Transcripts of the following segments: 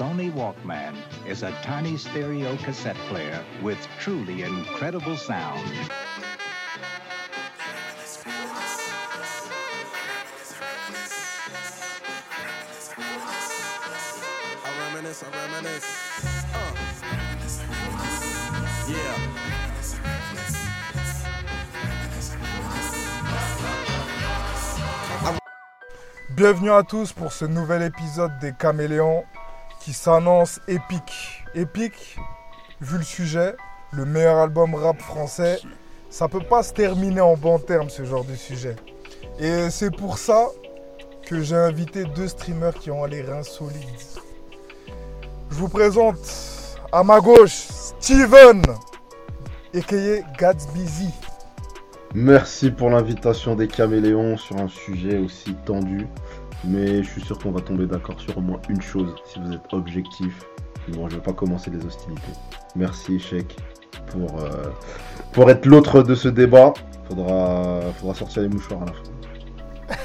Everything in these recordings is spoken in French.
Sony Walkman is a tiny stereo cassette player with truly incredible sound. I reminisce, I reminisce. Uh. Yeah. Bienvenue à tous pour ce nouvel épisode des Caméléons qui s'annonce épique. Épique, vu le sujet, le meilleur album rap français, ça peut pas se terminer en bon terme ce genre de sujet. Et c'est pour ça que j'ai invité deux streamers qui ont les reins solides. Je vous présente à ma gauche Steven, a.k.a. Gatsby. Merci pour l'invitation des caméléons sur un sujet aussi tendu. Mais je suis sûr qu'on va tomber d'accord sur au moins une chose si vous êtes objectif. Bon, je ne vais pas commencer les hostilités. Merci, Chèque, pour, euh, pour être l'autre de ce débat. Faudra, faudra sortir les mouchoirs à la fin.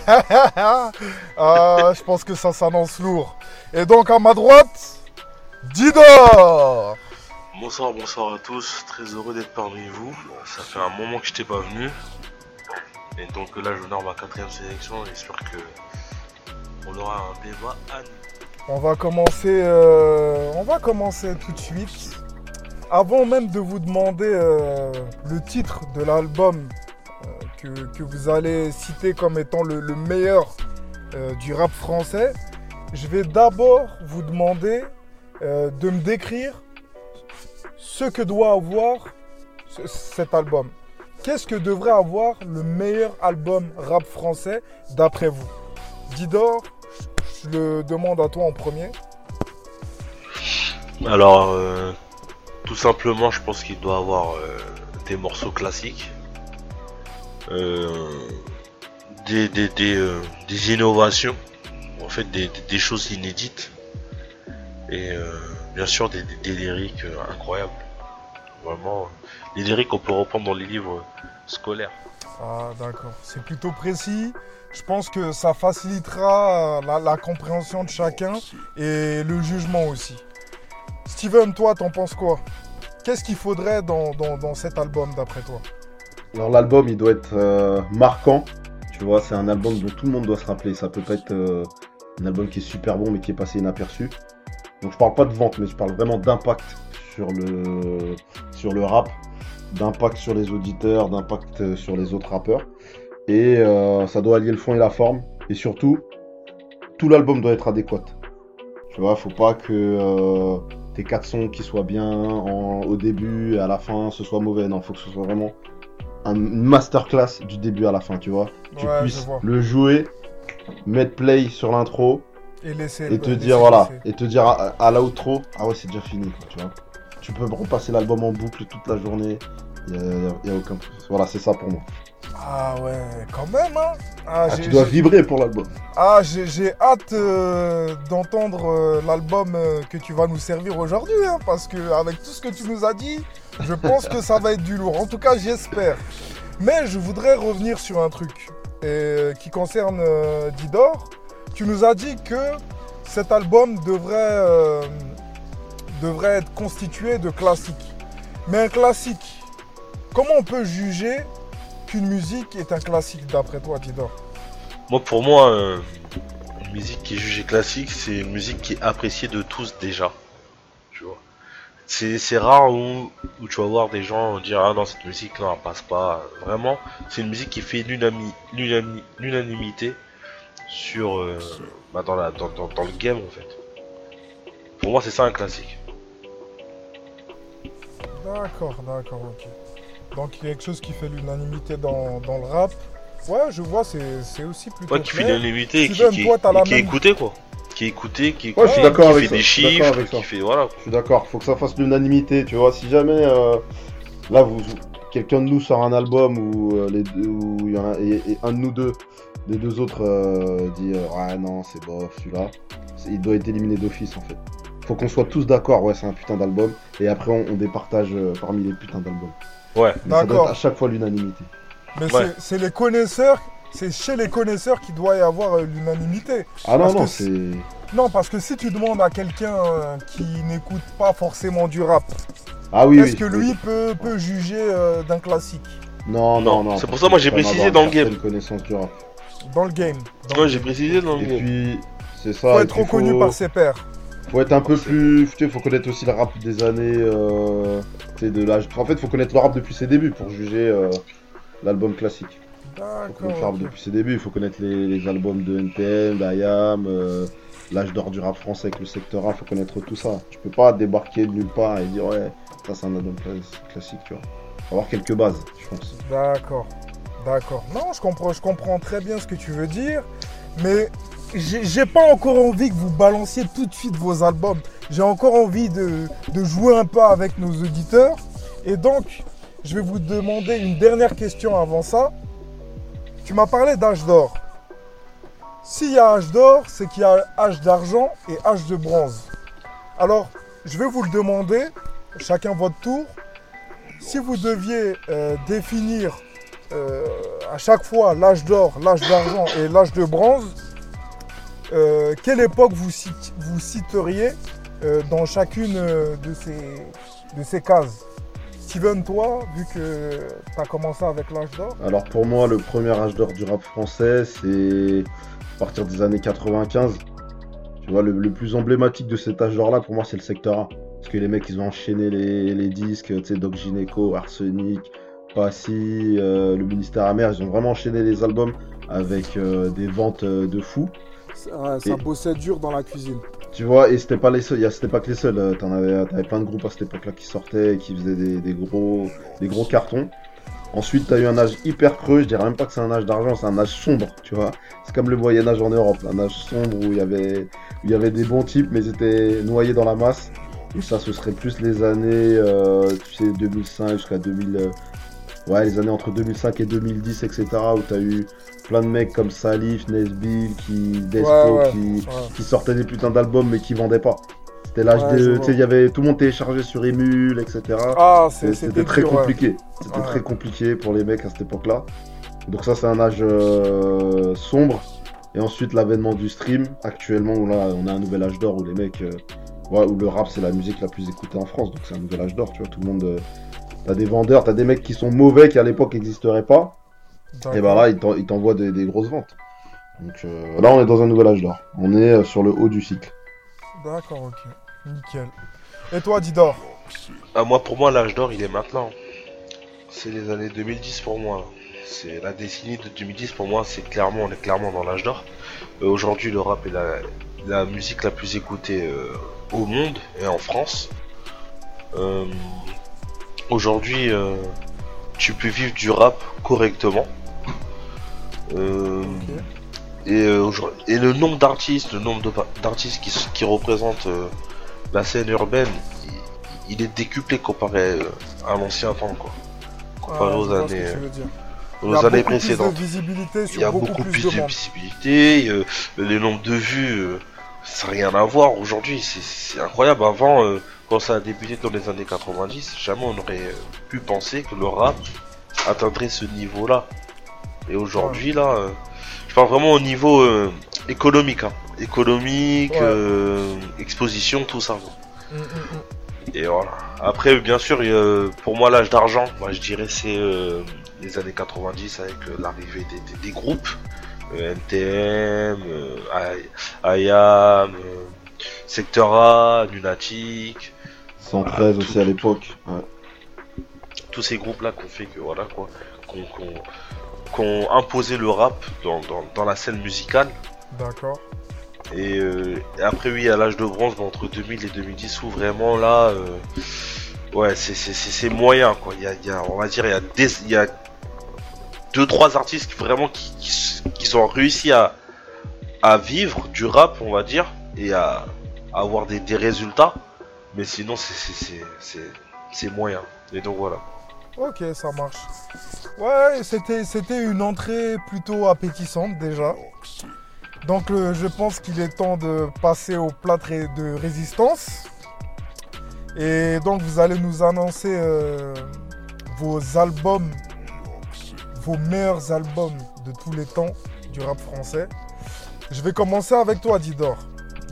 ah, je pense que ça s'annonce lourd. Et donc à ma droite, Didor Bonsoir, bonsoir à tous, très heureux d'être parmi vous. Ça fait un moment que je t'ai pas venu. Et donc là, je honore ma quatrième sélection. J'espère que on aura un débat à nous. On va commencer, euh, on va commencer tout de suite. Avant même de vous demander euh, le titre de l'album euh, que, vous allez citer comme étant le, le meilleur du rap français, je vais d'abord vous demander de me décrire ce que doit avoir ce- cet album. Qu'est-ce que devrait avoir le meilleur album rap français d'après vous? Didor, je le demande à toi en premier. Alors, euh, tout simplement, je pense qu'il doit avoir euh, des morceaux classiques, euh, des, des, des, des innovations, en fait, des, des- des choses inédites, et bien sûr des, des, des lyriques incroyables. Vraiment, les lyriques qu'on peut reprendre dans les livres scolaires. Ah d'accord, c'est plutôt précis. Je pense que ça facilitera euh, la, la compréhension de chacun et le jugement aussi. Steven, toi, t'en penses quoi? Qu'est-ce qu'il faudrait dans, dans- dans cet album d'après toi? Alors l'album, il doit être euh, marquant. Tu vois, c'est un album dont tout le monde doit se rappeler. Ça peut pas être euh, un album qui est super bon mais qui est passé inaperçu. Donc je parle pas de vente, mais je parle vraiment d'impact sur le sur le rap, d'impact sur les auditeurs, d'impact sur les autres rappeurs. Et euh, ça doit allier le fond et la forme. Et surtout, tout l'album doit être adéquat. Tu vois, faut pas que euh, tes quatre sons qui soient bien en- au début et à la fin ce soit mauvais. Non, faut que ce soit vraiment un- une masterclass du début à la fin, tu vois. Tu Ouais, puisses le jouer, mettre play sur l'intro Et laisser et te dire voilà, et te dire à, à l'outro, ah ouais, c'est déjà fini, quoi, tu vois. Tu peux repasser l'album en boucle toute la journée, il y a, a- a aucun Voilà, c'est ça pour moi. Ah ouais, quand même, hein ah, Ah, tu dois vibrer pour l'album. ah, j'ai hâte euh, d'entendre euh, l'album euh, que tu vas nous servir aujourd'hui, hein, parce que avec tout ce que tu nous as dit, je pense que ça va être du lourd. En tout cas, j'espère. Mais je voudrais revenir sur un truc qui concerne Didor. Tu nous as dit que cet album devrait, devrait être constitué de classiques. Mais un classique, comment on peut juger qu'une musique est un classique d'après toi, Didor Moi, pour moi, euh, une musique qui est jugée classique, c'est une musique qui est appréciée de tous déjà. Tu vois. C'est rare où, où tu vas voir des gens dire Ah non, cette musique là, elle passe pas. Vraiment, c'est une musique qui fait l'unanimité sur euh, bah, dans, la, dans, dans, dans le game en fait. Pour moi, c'est ça un classique. D'accord, d'accord, ok. Donc quelque chose qui fait l'unanimité dans, dans le rap. Ouais, je vois, c'est c'est aussi plutôt Ouais, qui fait l'unanimité et qui, qui, toi, t'as la et qui est écouté quoi. Qui est écouté, qui est Ouais, je suis écouté, d'accord qui avec fait ça, des je suis d'accord chiffres, avec ça. qui fait voilà. Je suis d'accord, faut que ça fasse l'unanimité, tu vois. Si jamais euh, là vous quelqu'un de nous sort un album où euh, les deux où il y en a et, et un de nous deux, les deux autres euh, dit euh, ouais non c'est bof celui-là, c'est- il doit être éliminé d'office en fait. Faut qu'on soit tous d'accord, ouais c'est un putain d'album et après on, on départage euh, parmi les putains d'albums. Ouais. D'accord. à chaque fois l'unanimité. Mais Ouais. c'est- les connaisseurs, c'est chez les connaisseurs qu'il doit y avoir euh, l'unanimité. Ah non Parce non que c'est Non, parce que si tu demandes à quelqu'un euh, qui n'écoute pas forcément du rap, Ah oui, est-ce oui, que oui. lui peut, peut juger euh, d'un classique? Non, non, Non, non. c'est pour ça, moi, j'ai précisé dans le game. certaine connaissance du rap. dans le game dans Ouais, j'ai précisé dans le Et game. puis, c'est ça. Faut et être reconnu faut- par ses pairs. Faut être un peu plus. Tu faut connaître aussi le rap des années. Euh... de l'âge. En fait, faut connaître le rap depuis ses débuts pour juger euh, l'album classique. Faut connaître le rap depuis ses débuts. Il faut connaître les, les albums de NTM, d'IAM, euh, l'âge d'or du rap français avec le secteur A. Faut connaître tout ça. Tu peux pas débarquer de nulle part et dire ouais, ça c'est un album cla- classique, tu vois. Faut avoir quelques bases, je pense. D'accord. D'accord. Non, je comprends, je comprends très bien ce que tu veux dire, mais j'ai pas encore envie que vous balanciez tout de suite vos albums. J'ai encore envie de, de jouer un peu avec nos auditeurs. Et donc, je vais vous demander une dernière question avant ça. Tu m'as parlé d'âge d'or. S'il y a âge d'or, c'est qu'il y a âge d'argent et âge de bronze. Alors, je vais vous le demander, chacun votre tour. Si vous deviez euh, définir euh, à chaque fois l'âge d'or, l'âge d'argent et l'âge de bronze, euh, quelle époque vous, vous citeriez euh, dans chacune euh, de ces, de ces cases? Steven, toi, vu que tu as commencé avec l'âge d'or, Alors pour moi, le premier âge d'or du rap français, c'est à partir des années 95. Tu vois, le, plus emblématique de cet âge d'or-là, pour moi, c'est le secteur A. Parce que les mecs, ils ont enchaîné les, les disques, tu sais, Doc Gineco, Arsenic, Passy, le ministère amer, ils ont vraiment enchaîné les albums avec des ventes de fou. Ça, bossait dur dans la cuisine. Tu vois, et c'était pas les seuls, c'était pas que les seuls. euh, T'en avais, t'avais plein de groupes à cette époque-là qui sortaient et qui faisaient des, des gros, des gros cartons. Ensuite, t'as eu un âge hyper creux. Je dirais même pas que c'est un âge d'argent, c'est un âge sombre, tu vois. C'est comme le Moyen Âge en Europe, un âge sombre où il y avait, où il y avait des bons types, mais ils étaient noyés dans la masse. Et ça, ce serait plus les années, euh, tu sais, 2005 jusqu'à 2000. Ouais, les années entre 2005 et 2010, etc. Où t'as eu plein de mecs comme Salif, Nesbill, qui, Despo, Ouais, ouais. qui, Ouais. qui sortaient des putains d'albums mais qui vendaient pas. C'était l'âge de. Tu sais, il y avait tout le monde téléchargé sur Emule, etc. Ah, C'était très dur, compliqué. C'était très compliqué pour les mecs à cette époque-là. Donc ça, c'est un âge euh, sombre. Et ensuite, l'avènement du stream, actuellement, où là, on a un nouvel âge d'or où les mecs. euh, ouais, où le rap, c'est la musique la plus écoutée en France. Donc c'est un nouvel âge d'or, tu vois. Tout le monde. euh, T'as des vendeurs, t'as des mecs qui sont mauvais qui à l'époque n'existeraient pas. Et bah là, ils t'en- ils t'envoient des, des grosses ventes. Donc euh, là, on est dans un nouvel âge d'or. On est euh, sur le haut du cycle. D'accord, ok. Nickel. Et toi, Didor? Ah, moi, pour moi, l'âge d'or, il est maintenant. C'est les années 2010 pour moi. C'est la décennie de 2010 pour moi. C'est clairement, on est clairement dans l'âge d'or. Euh, Aujourd'hui, le rap est la, la musique la plus écoutée euh, au monde et en France. Euh, Aujourd'hui, euh, tu peux vivre du rap correctement. Euh, et, euh, et le nombre d'artistes, le nombre d'artistes qui, qui représentent la scène urbaine, il, il est décuplé comparé à l'ancien temps, quoi. Comparé Ah, aux années, aux années beaucoup plus précédentes. de visibilité sur Il y a beaucoup, plus, de visibilité, les nombres de vues, ça n'a rien à voir aujourd'hui, c'est- incroyable. Avant, quand ça a débuté dans les années 90, jamais on aurait euh, pu penser que le rap atteindrait ce niveau-là. Et aujourd'hui, là, euh, je parle vraiment au niveau euh, économique, hein. économique, Ouais. euh, exposition, tout ça. Mm, mm, mm. Et voilà. Après, bien sûr, pour moi, l'âge d'argent, moi, je dirais c'est les années 90 avec l'arrivée des, des- des groupes, NTM, I- IAM, Secteur A, Lunatic, 113 Ah, aussi tout- à l'époque. Ouais. tous ces groupes-là qu'on fait que voilà quoi, qu'on qu'on- qu'on imposé le rap dans, dans, dans la scène musicale. D'accord. Et, euh, et après, oui, à l'âge de bronze, bah, entre 2000 et 2010, où vraiment là, euh, ouais, c'est- c'est c'est- c'est moyen, quoi. Il y a, il y a- on va dire, il y a des, il y a deux, trois artistes qui, vraiment qui, qui, qui ont réussi à, à vivre du rap, on va dire, et à, à avoir des, des résultats. Mais sinon, c'est- moyen. Et donc voilà. Ok, ça marche. Ouais, c'était, une entrée plutôt appétissante déjà. Donc euh, je pense qu'il est temps de passer au plat de résistance. Et donc vous allez nous annoncer euh, vos albums, vos meilleurs albums de tous les temps du rap français. Je vais commencer avec toi, Didor.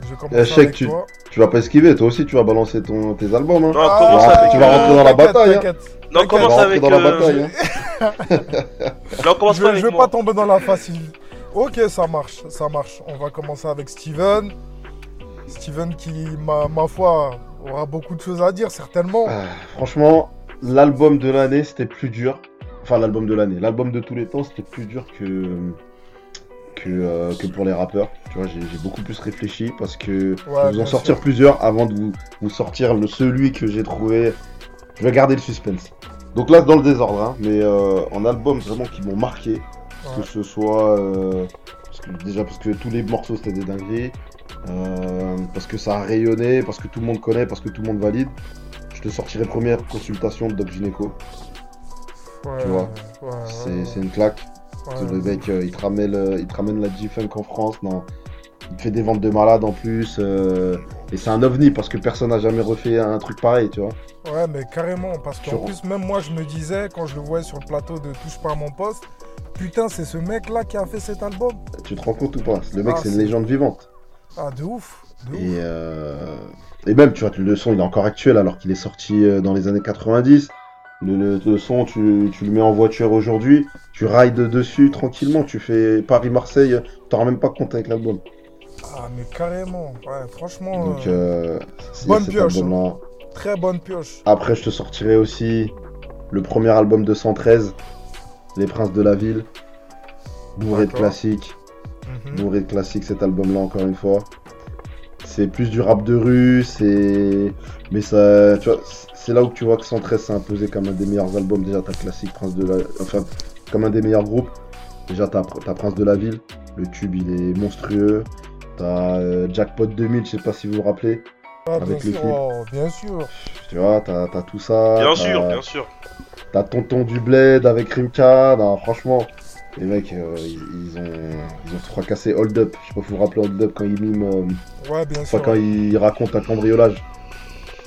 Je vais commencer Cheikh, avec tu- toi. Tu vas pas esquiver, toi aussi tu vas balancer ton, tes albums. Hein. Non, Ah, commence tu vas- avec. tu vas euh, rentrer dans la bataille, hein. Non, commence avec. dans la euh, bataille. Hein. Non, commence Je pas vais, avec je vais moi. pas tomber dans la facile. Ok, ça marche, ça marche. On va commencer avec Steven. Steven qui, ma, ma foi, aura beaucoup de choses à dire, certainement. Ah, franchement, l'album de l'année c'était plus dur. Enfin, l'album de l'année. L'album de tous les temps c'était plus dur que. Que, euh, que pour les rappeurs. Tu vois, j'ai beaucoup plus réfléchi parce que je vais vous en sortir sûr. plusieurs avant de vous, vous sortir le, celui que j'ai trouvé. Je vais garder le suspense. Donc là, c'est dans le désordre, hein, mais euh, en album vraiment qui m'ont marqué. Ouais. Que ce soit. euh, parce que- déjà parce que tous les morceaux c'était des dingueries. euh, parce que ça a rayonné, parce que tout le monde connaît, parce que tout le monde valide. Je te sortirai première consultation de Doc Gineco. Ouais, tu vois, c'est une claque. Ouais. Le mec, il, te ramène, euh, il te ramène la G-Funk en France. Non. Il te fait des ventes de malades en plus. euh, et c'est un ovni parce que personne n'a jamais refait un truc pareil, tu vois. Ouais, mais carrément, parce qu'en plus, même moi, je me disais, quand je le voyais sur le plateau de Touche pas à mon poste, putain, c'est ce mec-là qui a fait cet album. Tu te rends compte ou pas? Le mec, Ah, c'est une légende vivante. Ah, de ouf, de Et, ouf. euh, et même, tu vois, le son, il est encore actuel alors qu'il est sorti dans les années 90. Le, le- le son, tu, tu le mets en voiture aujourd'hui, tu rides dessus tranquillement, tu fais Paris-Marseille, rends même pas compte avec l'album. Ah, mais carrément, ouais, franchement, Donc, euh, euh, bonne pioche, album-là. très bonne pioche. Après, je te sortirai aussi le premier album de 113, Les Princes de la Ville. Bourré de classiques. Bourré de classiques cet album-là, encore une fois. C'est plus du rap de rue, c'est. Mais ça. Tu vois, c'est là où tu vois que 113 s'est imposé comme un des meilleurs albums. Déjà, t'as Classique, Prince de la. Enfin, comme un des meilleurs groupes. Déjà, t'as t'as Prince de la Ville. Le tube, il est monstrueux. T'as euh, Jackpot 2000, je sais pas si vous vous rappelez. Ah, avec bien le sûr, clip. oh, bien sûr. Tu vois, t'as t'as tout ça. Bien sûr, bien sûr. T'as Tonton du Bled avec Rimka. Non, franchement, les mecs, euh, ils, ils ont, ils ont fracassé Hold Up. Je sais pas si vous vous rappelez Hold Up quand ils miment. euh, Ouais, bien enfin, sûr. quand ils racontent un cambriolage.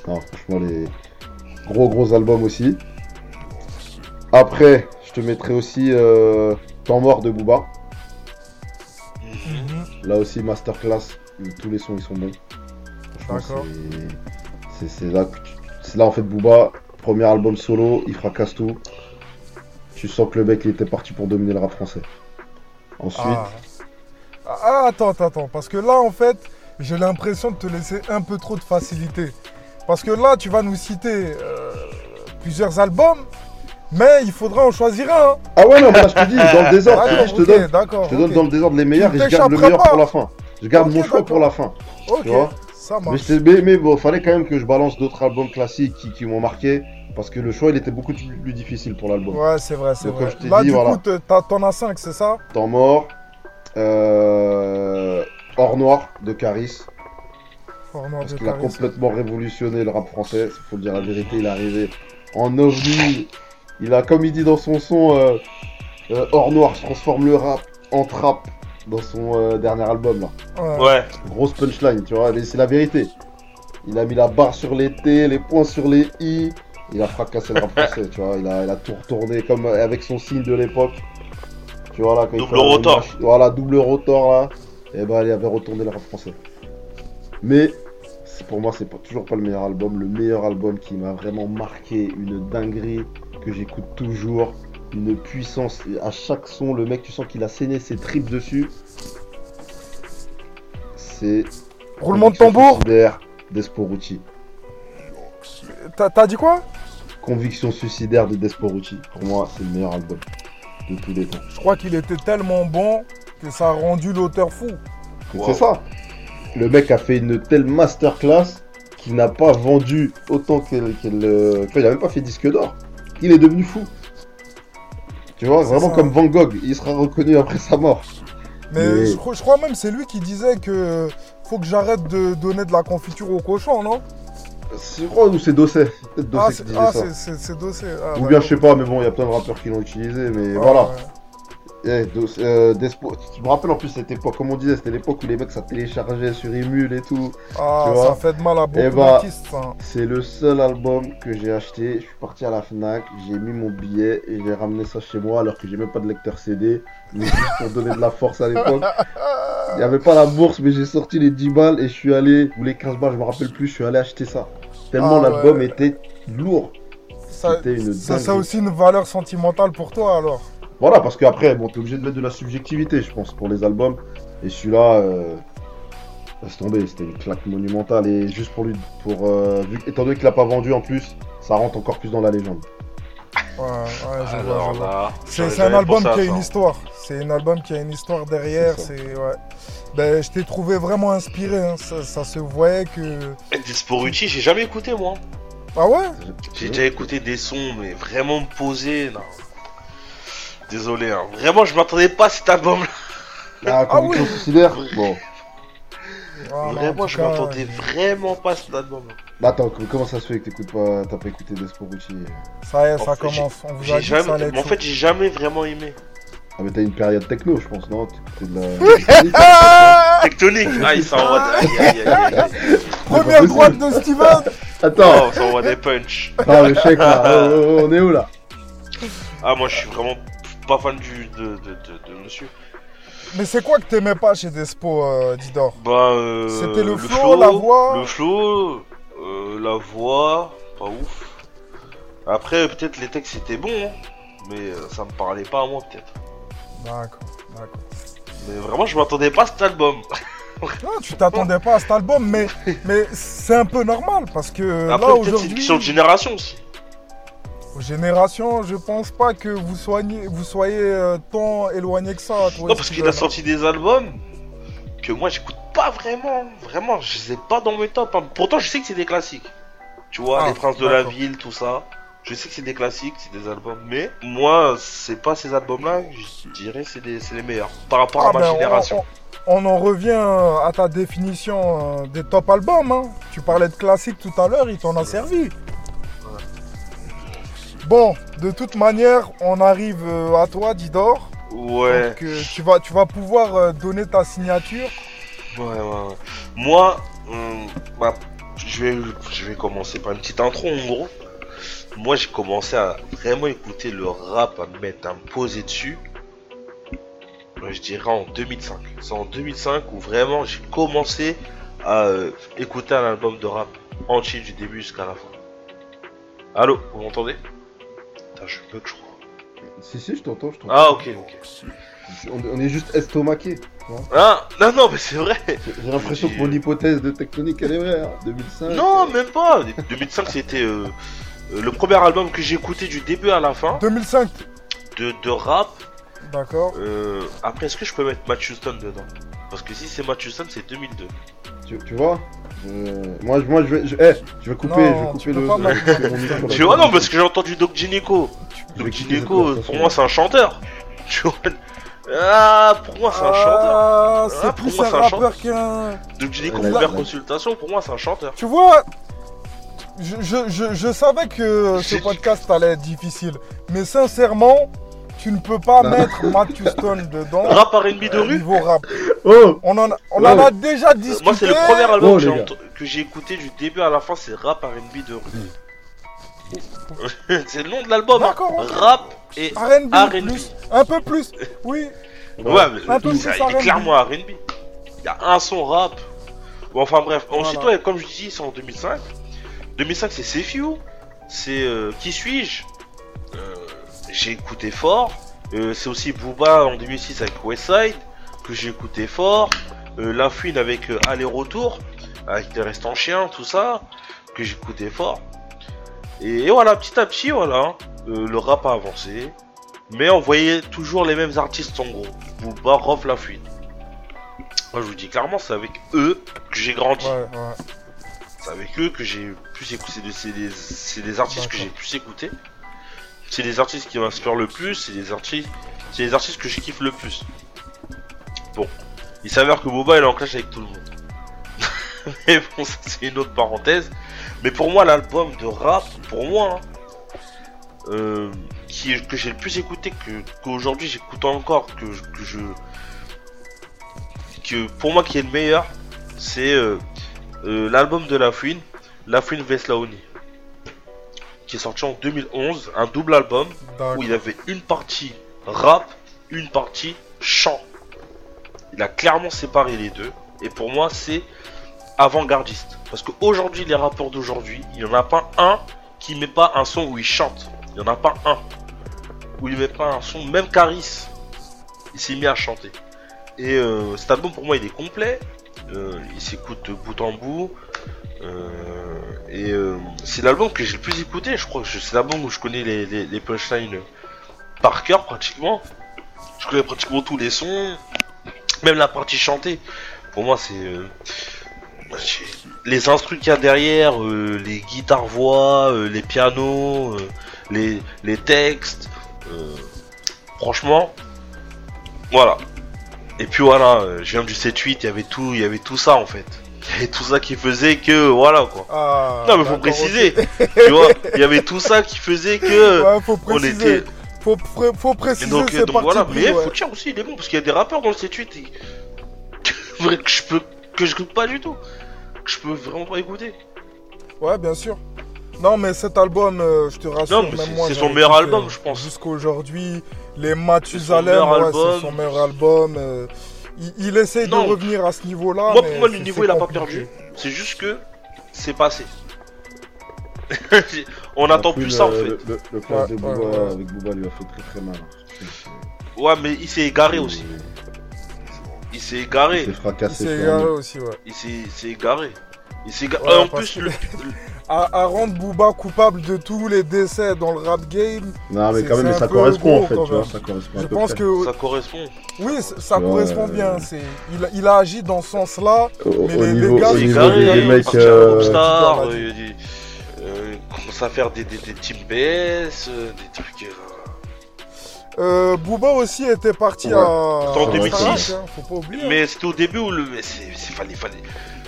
Non, franchement, les gros gros albums aussi. Après, je te mettrai aussi euh, Temps mort de Booba. Mhm. Là aussi, masterclass. Tous les sons, ils sont bons. D'accord. là, c'est là en fait Booba, premier album solo, il fracasse tout. Tu sens que le mec il était parti pour dominer le rap français. Ensuite, Ah. Ah, attends, attends, attends, parce que là, en fait, j'ai l'impression de te laisser un peu trop de facilité. Parce que là, tu vas nous citer euh, plusieurs albums, mais il faudra en choisir un. hein. ah ouais non, là je te dis dans le désordre, je te, donne, je te donne dans le désordre les meilleurs Tu et je garde le meilleur pas. pour la fin. Je garde mon choix pour la fin. Ok, tu vois. ça Mais, marche. mais, mais bon, fallait quand même que je balance d'autres albums classiques qui, qui m'ont marqué parce que le choix il était beaucoup plus difficile pour l'album. Ouais, c'est vrai, c'est vrai. comme je t'ai Là, dit, du voilà. coup, t'en as 5, c'est ça? Temps mort, euh, Or Noir de Caris. Parce de qu'il a complètement révolutionné le rap français. Il faut dire la vérité, il est arrivé en ovni. Il a, comme il dit dans son son, euh, euh, Or Noir, je transforme le rap en trap dans son euh, dernier album là. Ouais. Ouais. Grosse punchline, tu vois, mais c'est la vérité. Il a mis la barre sur les T, les points sur les I. Il a fracassé le rap français, tu vois. Il a, il a tout retourné comme euh, avec son signe de l'époque. Tu vois là, quand il Double fait la rotor. mach- Voilà, double rotor là. Et ben, il avait retourné le rap français. Mais pour moi, c'est pas, toujours pas le meilleur album. Le meilleur album qui m'a vraiment marqué, une dinguerie que j'écoute toujours, une puissance. À chaque son, le mec, tu sens qu'il a saigné ses tripes dessus. C'est Roulement de tambour suicidaire d'Esporucci. T'as t'as dit quoi? Conviction suicidaire de Desporucci. Pour moi, c'est le meilleur album de tous les temps. Je crois qu'il était tellement bon que ça a rendu l'auteur fou. Wow. C'est ça. Le mec a fait une telle masterclass qu'il n'a pas vendu autant euh, enfin, il a même pas fait disque d'or. Il est devenu fou. Tu vois, vraiment ça. comme Van Gogh, il sera reconnu après sa mort. Mais, Mais- Je, crois, je crois même c'est lui qui disait que faut que j'arrête de donner de la confiture aux cochons, non? C'est quoi ou c'est Peut-être Ah, qui disait ah, ça. Ah, Ou bien je sais pas, mais bon, il y a plein de rappeurs qui l'ont utilisé, mais Ah, voilà. ouais. Eh, euh, je me rappelle en plus cette époque, comme on disait, c'était l'époque où les mecs ça téléchargeait sur Emule et tout. Ah, Tu vois ça fait de mal à beaucoup Eh bah, d'artistes, ça. C'est le seul album que j'ai acheté. Je suis parti à la Fnac, j'ai mis mon billet et j'ai ramené ça chez moi alors que j'ai même pas de lecteur CD. Mais juste pour donner de la force à l'époque. Il n'y avait pas la bourse, mais j'ai sorti les 10 balles et je suis allé, ou les 15 balles, je me rappelle plus, je suis allé acheter ça. Tellement Ah l'album ouais. était lourd. Ça, ça, ça a aussi une valeur sentimentale pour toi, alors. Voilà, parce qu'après, bon, t'es obligé de mettre de la subjectivité, je pense, pour les albums. Et celui-là, euh, laisse tomber, c'était une claque monumentale. Et juste pour lui, pour, euh, vu, étant donné qu'il l'a pas vendu en plus, ça rentre encore plus dans la légende. Ouais, ouais, là, C'est un album qui a une histoire. C'est un album qui a une histoire derrière. C'est ouais. Ben, je t'ai trouvé vraiment inspiré. hein. Ça, ça se voyait que. Disporucci, j'ai jamais écouté moi. Ah ouais? J'ai déjà écouté des sons, mais vraiment posés, non. Désolé, hein. Vraiment, je m'attendais pas à cet album. Ah, Ah comme oui. oui. considère Bon. Ah, Vraiment, tout je cas, m'attendais vraiment pas à cet album. Bah attends, com- comment ça se fait que t'écoutes pas, t'as pas écouté Desporucci Ça y est, ça fait, commence. On vous a J'ai dit que ça jamais... allait mais En fait, j'ai jamais vraiment aimé. Ah mais t'as une période techno, je pense, non? T'écoutais de la... Ah Tectonique Ah, il s'envoie de... aïe, aïe, aïe, aïe, aïe. Première droite de Steven Attends Oh, ça envoie des punch. Ah le chèque là, oh, oh, oh, on est où là? Ah, moi, je suis vraiment pas fan du... de, de, de, de monsieur. Mais c'est quoi que t'aimais pas chez Despo, euh, Didor? Bah, euh... C'était le flow, la voix? Le flow, euh, la voix, pas ouf. Après, peut-être les textes étaient bons, hein, mais euh, ça me parlait pas à moi, peut-être. D'accord, d'accord. Mais vraiment, je m'attendais pas à cet album. Non, tu t'attendais pas à cet album, mais, mais c'est un peu normal parce que Après, là peut-être c'est une aujourd'hui, question de génération aussi. Aux générations, je pense pas que vous soyez, vous soyez euh, tant éloigné que ça. Toi, Non, parce qu'il a sorti des albums que moi, j'écoute pas vraiment. Vraiment, je sais pas dans mes tops. hein. Pourtant, je sais que c'est des classiques. Tu vois, Ah, Les Princes de la. Ville, tout ça. Je sais que c'est des classiques, c'est des albums. Mais moi, c'est pas ces albums-là, je dirais c'est les meilleurs. Par rapport Ah, à ma ben, on- génération. On, on en revient à ta définition euh, des top albums. hein. Tu parlais de classique tout à l'heure, il t'en a servi. Bon, de toute manière, on arrive euh, à toi, Didor. Ouais. Donc, euh, tu, vas, tu vas pouvoir euh, donner ta signature. Ouais, ouais, ouais. Moi, hum, bah, je, vais, je vais commencer par une petite intro en gros. Moi, j'ai commencé à vraiment écouter le rap, à me mettre, à me poser dessus. Je dirais en 2005. C'est en 2005 où vraiment j'ai commencé à euh, écouter un album de rap entier du début jusqu'à la fin. Allô, vous m'entendez? Putain, je bug, je crois. Si si, je t'entends, je t'entends. Ah, ok, ok. On, on est juste estomaqué. Ah, non, non, mais c'est vrai J'ai l'impression que mon hypothèse de tectonique elle est vraie. Hein. 2005. Non, même pas. 2005, c'était euh, euh, le premier album que j'ai écouté du début à la fin 2005, de, de rap. d'accord. Euh, après, est-ce que je peux mettre Matt Houston dedans? Parce que si c'est Matt Houston, c'est 2002. Tu, tu vois? Je- moi, je- moi, je vais, je, eh, je vais couper, Non, je vais couper le. pas. Tu vois, non, parce que j'ai entendu Doc Gineco. Doc Gineco, pour moi, c'est un chanteur. Tu vois Ah, pour moi, c'est un chanteur. Ah, c'est Ah, pour plus moi, un c'est un rappeur qu'un. Doc Gineco, Ouais, ouvert ouais. consultation, pour moi, c'est un chanteur. Tu vois, je, je, je, je savais que ce podcast allait être difficile. Mais sincèrement, tu ne peux pas Non. mettre Matt Houston dedans. Rap R&B de euh, rue Niveau rap. Oh On en, a- on Ouais. en a déjà Euh, discuté. Moi, c'est le premier album Oh, que j'ai écouté du début à la fin, c'est Rap R&B de rue. c'est le nom de l'album. hein. Rap et R&B. Un peu plus. Oui. Ouais, mais Un peu c'est- plus il est clairement R&B. Il y a un son rap. Bon, enfin bref. Ensuite, Voilà. ouais, comme je dis, c'est en 2005. 2005, c'est Few. C'est euh, Qui suis-je? Euh, J'ai écouté fort. Euh, c'est aussi Booba en 2006 avec Westside que j'ai écouté fort. Euh, La Fouine avec euh, Aller-Retour avec des restants chiens, tout ça que j'ai écouté fort. Et, et voilà, petit à petit, voilà, euh, le rap a avancé. Mais on voyait toujours les mêmes artistes en gros. Booba, Rof, La Fouine. Moi je vous dis clairement, c'est avec eux que j'ai grandi. Ouais, ouais. C'est avec eux que j'ai plus écouté. C'est des, artistes que j'ai plus écouté. C'est les artistes qui m'inspirent le plus. C'est les artistes, c'est que je kiffe le plus. Bon, il s'avère que Boba est en clash avec tout le monde. Mais bon, ça c'est une autre parenthèse. Mais pour moi, l'album de rap, pour moi, hein, euh, que j'ai le plus écouté, que qu'aujourd'hui j'écoute encore, que, je. pour moi qui est le meilleur, c'est euh, euh, l'album de La Fouine, La Fouine Veslaoni, qui est sorti en 2011, un double album où il y avait une partie rap, une partie chant. Il a clairement séparé les deux, et pour moi c'est avant-gardiste. Parce qu'aujourd'hui, les rappeurs d'aujourd'hui, il n'y en a pas un qui met pas un son où il chante. Il n'y en a pas un où il met pas un son. Même Caris, il s'est mis à chanter. Et euh, cet album, pour moi, il est complet. Euh, il s'écoute de bout en bout. Euh, et euh, c'est l'album que j'ai le plus écouté. Je crois que c'est l'album où je connais les, punchlines par cœur pratiquement. Je connais pratiquement tous les sons. Même la partie chantée. Pour moi, c'est. euh, les instruments qu'il y a derrière, les guitares voix, les pianos, les, textes. franchement, voilà. Et puis voilà, je viens du 7-8, il y avait tout, il y avait tout ça en fait. Il y avait tout ça qui faisait que voilà quoi. Ah, non mais faut préciser, tu vois, il y avait tout ça qui faisait que Ouais, faut on préciser. était. Faut, pré- faut préciser donc, donc parti voilà, pris, mais ouais. faut dire aussi, il est bon parce qu'il y a des rappeurs dans le 7-8 et- que je peux que je écoute pas du tout, que je peux vraiment pas écouter. Ouais, bien sûr. Non, mais cet album, euh, je te rassure, Non, même c'est- moi, c'est son meilleur album, je pense. Jusqu'à aujourd'hui, les Mathusalem, c'est son meilleur album. euh, il, il essaye Non. de revenir à ce niveau-là. moi mais pour moi le c'est- niveau il a pas perdu, c'est juste que c'est passé. On attend plus le- ça en fait. Le, le, le clash Ouais, de ouais, Booba ouais. avec Booba lui a fait très très mal. Ouais mais il s'est égaré aussi, il s'est Il égaré, s'est Il fracassé s'est sur égaré aussi, ouais. il s'est il s'est égaré. Il s'est. Ouais, Euh, en plus que- le, À, à rendre Booba coupable de tous les décès dans le rap game, Non mais quand même, mais ça correspond gros, en fait, tu vois, ça correspond je pense que ça correspond. oui, ça Ouais, correspond euh, bien. C'est, il, a- il a agi dans ce sens-là. Au, Mais au les niveau, dégâts, au Il s'est c'est niveau des, mecs, à euh, euh, il- euh, commence à faire des, des, des team PS, euh, des trucs. Euh, Booba aussi était parti Ouais. à. en à 2006. Starac, hein, faut pas oublier. hein. Mais c'était au début où le. mais c'est- c'est- fallait, fallait...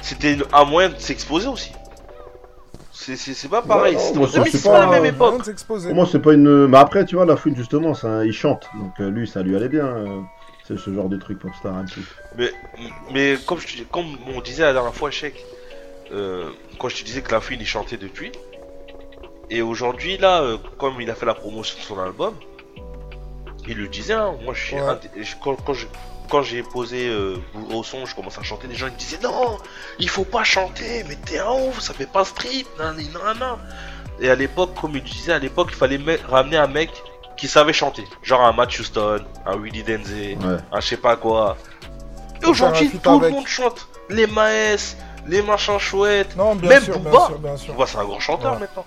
C'était un moyen de s'exposer aussi. C'est- pas pareil. Ouais, non, c'est c'est pas la pas- même moyen époque. de s'exposer. Pour moi, c'est pas une. Mais après, tu vois, la fouine, justement, un- il chante. Donc, euh, lui, ça lui allait bien. euh, C'est ce genre de truc pour Star un peu. Mais, mais comme, je, te- comme on disait la dernière fois, Chèque, euh, quand je te disais que la fouine il chantait depuis, et aujourd'hui, là, euh, comme il a fait la promotion de son album, il le disait, hein, moi je suis Ouais. des- quand, quand je- quand j'ai posé euh, au son, je commence à chanter, les gens ils me disaient non, il faut pas chanter, mais t'es un ouf, ça fait pas street, nan, nan, nan. Et à l'époque, comme il disait, à l'époque, il fallait me- ramener un mec qui savait chanter, genre un Matt Houston, un Willie Denze, Ouais. un je sais pas quoi. Et aujourd'hui, tout le monde chante. Les Maes, les machins chouettes. Non, bien Même sûr, bien sûr, bien sûr. c'est un grand chanteur Ouais. maintenant.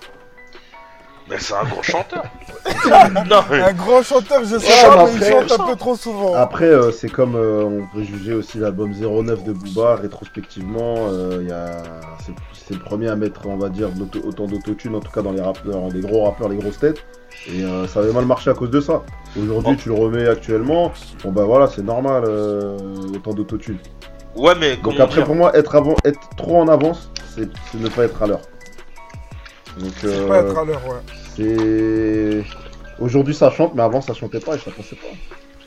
Mais c'est un grand chanteur. non, mais- Un grand chanteur, je sais Ouais, pas, mais mais il après- chante un peu trop souvent. Après, euh, c'est comme euh, on peut juger aussi l'album 09 de Booba rétrospectivement. euh, il y a... c'est, c'est le premier à mettre, on va dire, de l'auto- autant d'autotune, en tout cas dans les rappeurs, les gros rappeurs, les grosses têtes. Et euh, ça avait mal marché à cause de ça. Aujourd'hui, Bon. tu le remets actuellement. Bon, bah voilà, c'est normal, euh, autant d'autotune. Ouais, mais Donc après, dire pour moi, être, avant, être trop en avance, c'est, c'est ne pas être à l'heure. Donc, Faut euh, pas être à l'heure, ouais. c'est. Aujourd'hui, ça chante, mais avant, ça chantait pas et ça passait pas.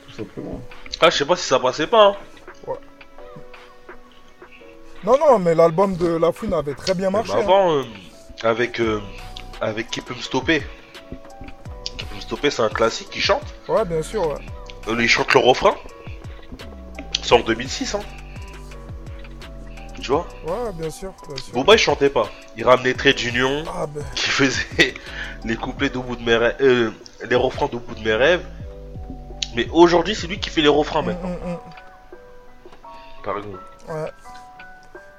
Tout simplement. Ah, je sais pas si ça passait pas. Hein. Non, non, mais l'album de La Fouine avait très bien marché. Mais hein. avant, euh, avec, euh, avec Qui peut me stopper Qui peut me stopper, c'est un classique, il chante. Ouais, bien sûr, ouais. Euh, il chante le refrain. C'est en 2006, hein. Tu vois Ouais, bien sûr, bien sûr. Booba, il chantait pas. Il ramenait Trade d'Union. Ah ben, qui faisait les couplets d'au bout de mes rêves, euh, les refrains d'au bout de mes rêves. Mais aujourd'hui, c'est lui qui fait les refrains hum, maintenant. hum, hum. Par exemple. Ouais.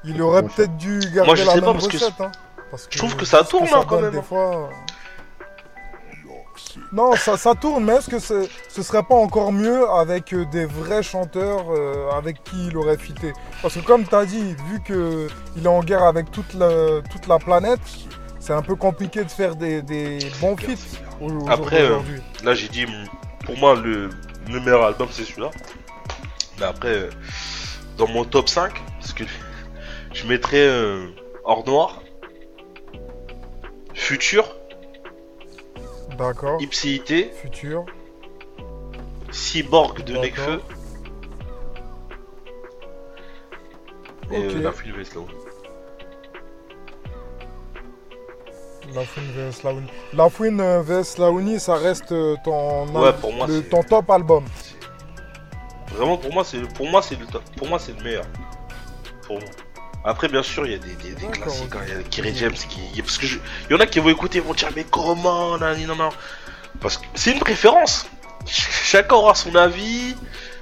Il aurait peut-être dû garder Moi, je la sais même pas, parce que. Hein, parce je trouve que ça tourne, hein, quand même, Des. Non, ça, ça tourne, mais est-ce que ce serait pas encore mieux avec euh, des vrais chanteurs euh, avec qui il aurait fité? Parce que comme tu as dit, vu qu'il est en guerre avec toute la, toute la planète, c'est un peu compliqué de faire des, des bons feats au, au jour Après, euh. Là, j'ai dit, pour moi, le, le meilleur album, c'est celui-là. Mais après, dans mon top 5, parce que je mettrais euh, Hors Noir, Futur D'accord. Ipséité, Futur. Cyborg de. Nekfeu. Et Ok. euh, la Fouine vs Laouni. Lafouine vs Laouni. Lafouine euh, vs Laouni, ça reste euh, ton, Ouais, pour moi, le- c'est- ton top album. Vraiment, pour moi, c'est pour moi, c'est le top- pour moi, c'est le meilleur. Pour moi. Après, bien sûr, il y a des, des, des classiques. hein. Il y a Kerry James qui, parce que je- il y en a qui vont écouter, ils vont dire mais comment, nan, nan, nan. Parce que c'est une préférence. Ch- Chacun aura son avis.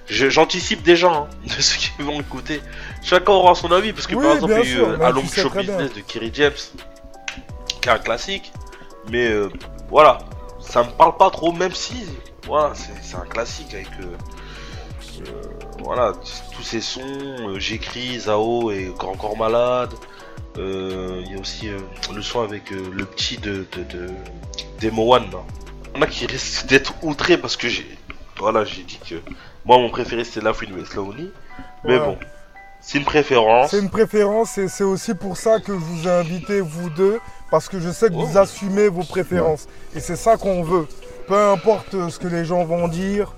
J'anticipe déjà hein, de ceux qui vont écouter. Chacun aura son avis parce que Oui, par exemple, il y a eu euh, mais un tu long sais show business de Kerry James, qui est un classique. Mais euh, voilà, ça me parle pas trop, même si voilà, c'est c'est un classique avec. euh, euh, voilà, tous ces sons, euh, j'écris, Zao et Grand Corps Malade. Euh, Il y a aussi euh, le son avec le petit de, de, de Demo One. là. Il y en a qui risquent d'être outrés parce que j'ai voilà, j'ai dit que moi mon préféré c'était La Fouine. Mais Ouais. bon, c'est une préférence. C'est une préférence et c'est aussi pour ça que je vous ai invité, vous deux, parce que je sais que vous Oh. assumez vos préférences. Et c'est ça qu'on veut. Peu importe ce que les gens vont dire,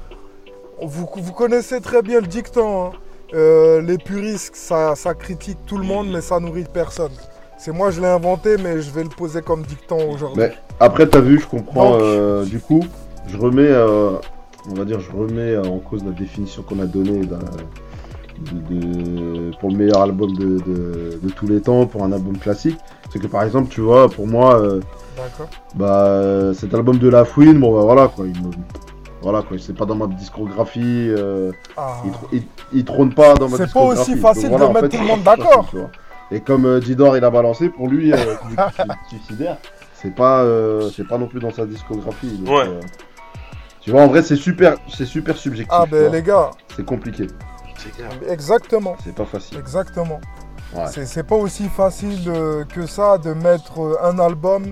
vous, vous connaissez très bien le dicton. hein. Euh, les puristes, ça, ça critique tout le monde, mais ça nourrit personne. C'est moi, je l'ai inventé, mais je vais le poser comme dicton aujourd'hui. Mais après, t'as vu, je comprends. Donc- euh, du coup, je remets, euh, on va dire, je remets en cause la définition qu'on a donnée d'un- de- de- pour le meilleur album de, de- de tous les temps, pour un album classique. C'est que par exemple, tu vois, pour moi, euh, bah, cet album de La Fouine, bon, bah voilà quoi, il me- voilà quoi, c'est pas dans ma discographie, euh, Ah. il, tr- il- il trône pas dans ma C'est pas discographie. aussi facile de voilà, mettre fait, tout le monde d'accord. Et comme euh, Didor il a balancé, pour lui, euh, suicidaire, c'est pas, euh, c'est pas non plus dans sa discographie. donc, Ouais. euh, tu vois, en vrai, c'est super, c'est super subjectif. Ah ben vois. les gars, C'est compliqué, C'est clair. exactement. c'est pas facile. Exactement. Ouais. C'est- pas aussi facile euh, que ça de mettre euh, un album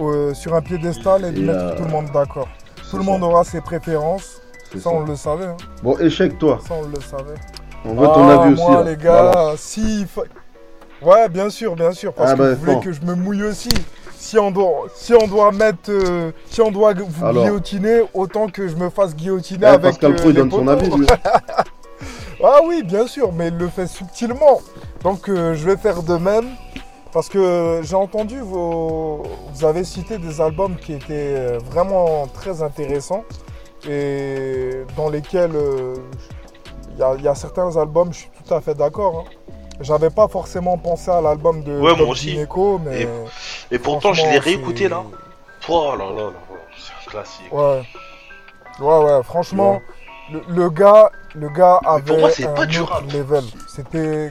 euh, sur un piédestal et de Et, mettre tout le monde d'accord. Tout le ça, monde aura ses préférences. Ça, ça. on le savait. hein. Bon, échec, toi. Ça, on le savait. On veut ton Ah, avis aussi. moi, là. les gars, Voilà. si. fa- Ouais, bien sûr, bien sûr. Parce Ah, que bah, vous voulez que je me mouille aussi. Si on doit, si on doit mettre. euh, si on doit vous Alors. guillotiner, autant que je me fasse guillotiner Ouais, avec. Pascal euh, il son avis, lui. Ah oui, bien sûr, mais il le fait subtilement. Donc euh, je vais faire de même. Parce que j'ai entendu vos. Vous avez cité des albums qui étaient euh, vraiment très intéressants. Et dans lesquels euh, il y, a- il y a certains albums, je suis tout à fait d'accord. hein. J'avais pas forcément pensé à l'album de Ouais, moi Doc aussi. Gynéco, mais. Et Et pourtant, je l'ai réécouté là. Oh là là là, c'est un classique. Ouais. Ouais, ouais, franchement, le, le gars, le gars avait moi, c'est un pas du autre rap. level. C'était.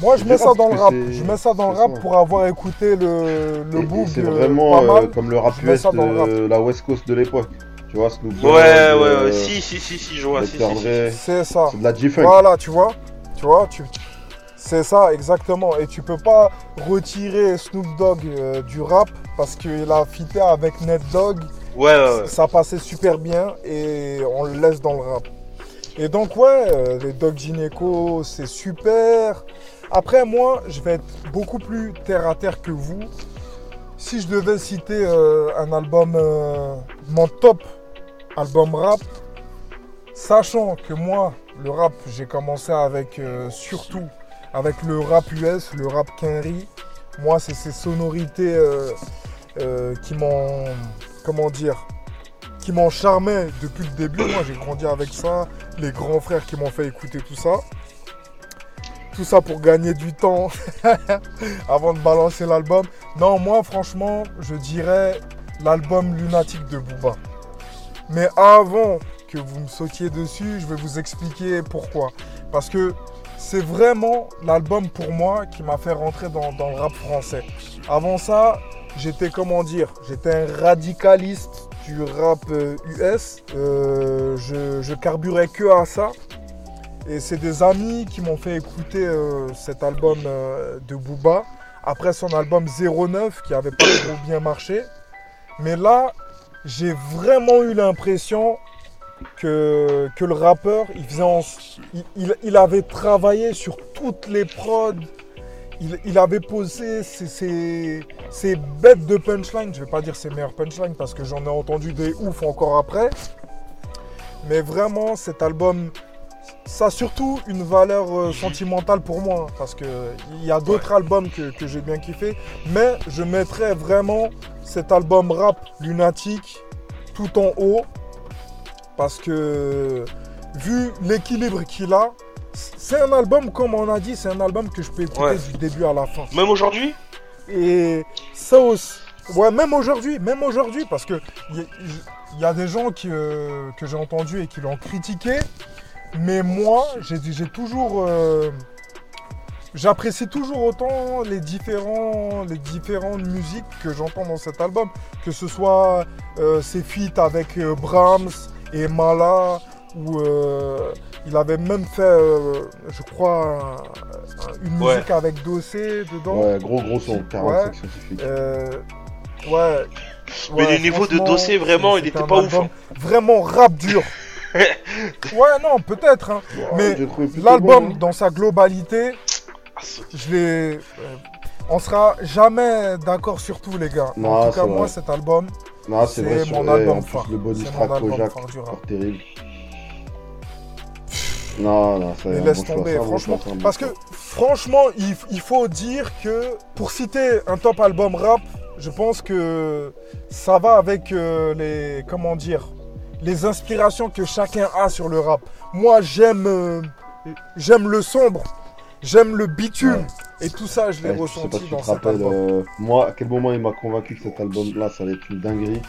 Moi, je mets ça rap dans le rap. Je mets ça dans le rap pour avoir écouté le, le book C'est euh, vraiment pas mal. euh, comme le rap US de la West Coast de l'époque. Tu vois, Snoop Ouais, Dogg, ouais, euh, ouais, si, si, si, si, je vois, si, Dr. si, si. Dre. C'est ça. C'est de la G-Funk. Voilà, tu vois. Tu vois, tu. C'est ça, exactement. Et tu peux pas retirer Snoop Dogg euh, du rap parce qu'il a fité avec Ned Dogg. Ouais, ouais, ouais. Ça passait super bien et on le laisse dans le rap. Et donc ouais, euh, les Dog Gynéco, c'est super. Après moi, je vais être beaucoup plus terre à terre que vous. Si je devais citer euh, un album, euh, mon top album rap, sachant que moi, le rap, j'ai commencé avec euh, surtout avec le rap US, le rap Kenry. Moi, c'est ces sonorités qui m'ont, comment dire, qui m'ont charmé depuis le début. Moi, j'ai grandi avec ça. Les grands frères qui m'ont fait écouter tout ça. Tout ça pour gagner du temps avant de balancer l'album. Non, moi, franchement, je dirais l'album Lunatique de Booba. Mais avant que vous me sautiez dessus, je vais vous expliquer pourquoi. Parce que c'est vraiment l'album pour moi qui m'a fait rentrer dans, le rap français. Avant ça, j'étais comment dire J'étais un radicaliste du rap euh, US. Euh, je, je carburais que à ça. Et c'est des amis qui m'ont fait écouter euh, cet album euh, de Booba. Après son album 09 qui avait pas trop bien marché. Mais là, j'ai vraiment eu l'impression que, que le rappeur, il, faisait il, avait travaillé sur toutes les prods. il, avait posé ses, ses- bêtes de punchline. Je vais pas dire ses meilleures punchlines parce que j'en ai entendu des ouf encore après. Mais vraiment, cet album, ça a surtout une valeur euh, sentimentale pour moi. hein, parce qu'il y a d'autres albums que, que j'ai bien kiffé. Mais je mettrais vraiment cet album rap lunatique tout en haut. Parce que vu l'équilibre qu'il a, c'est un album, comme on a dit, c'est un album que je peux écouter Ouais. du début à la fin. Même aujourd'hui? Et ça aussi. Ouais, même aujourd'hui, même aujourd'hui, parce que il y, a des gens qui, euh, que j'ai entendus et qui l'ont critiqué, mais moi, j'ai toujours, euh, j'apprécie toujours autant les différents, les différentes musiques que j'entends dans cet album, que ce soit euh, ses feats avec euh, Brahms et Mala, ou euh, il avait même fait, euh, je crois, un- un- une Ouais. musique avec Dossé dedans. Ouais, gros gros son, 45 Ouais. Euh, ouais. Mais le niveau de dossier, vraiment, il c'était était un pas ouf, album Vraiment rap dur. ouais, non, peut-être. hein. mais L'album, bon, hein. dans sa globalité, c'est- je l'ai. euh, on sera jamais d'accord sur tout, les gars. Non, en tout c'est cas, moi, cet album, c'est c'est mon album en plus, le bonus C'est Kojak, rap. terrible. Non, non, un laisse bon tomber, franchement. bon Parce que, franchement, il, il faut dire que pour citer un top album rap, je pense que ça va avec euh, les. Comment dire Les inspirations que chacun a sur le rap. Moi, j'aime. euh, j'aime le sombre, j'aime le bitume. Et tout ça, je l'ai Ouais, je sais pas ressenti si tu dans te cet rappelles, album. euh, moi, à quel moment il m'a convaincu que cet album-là, ça allait être une dinguerie?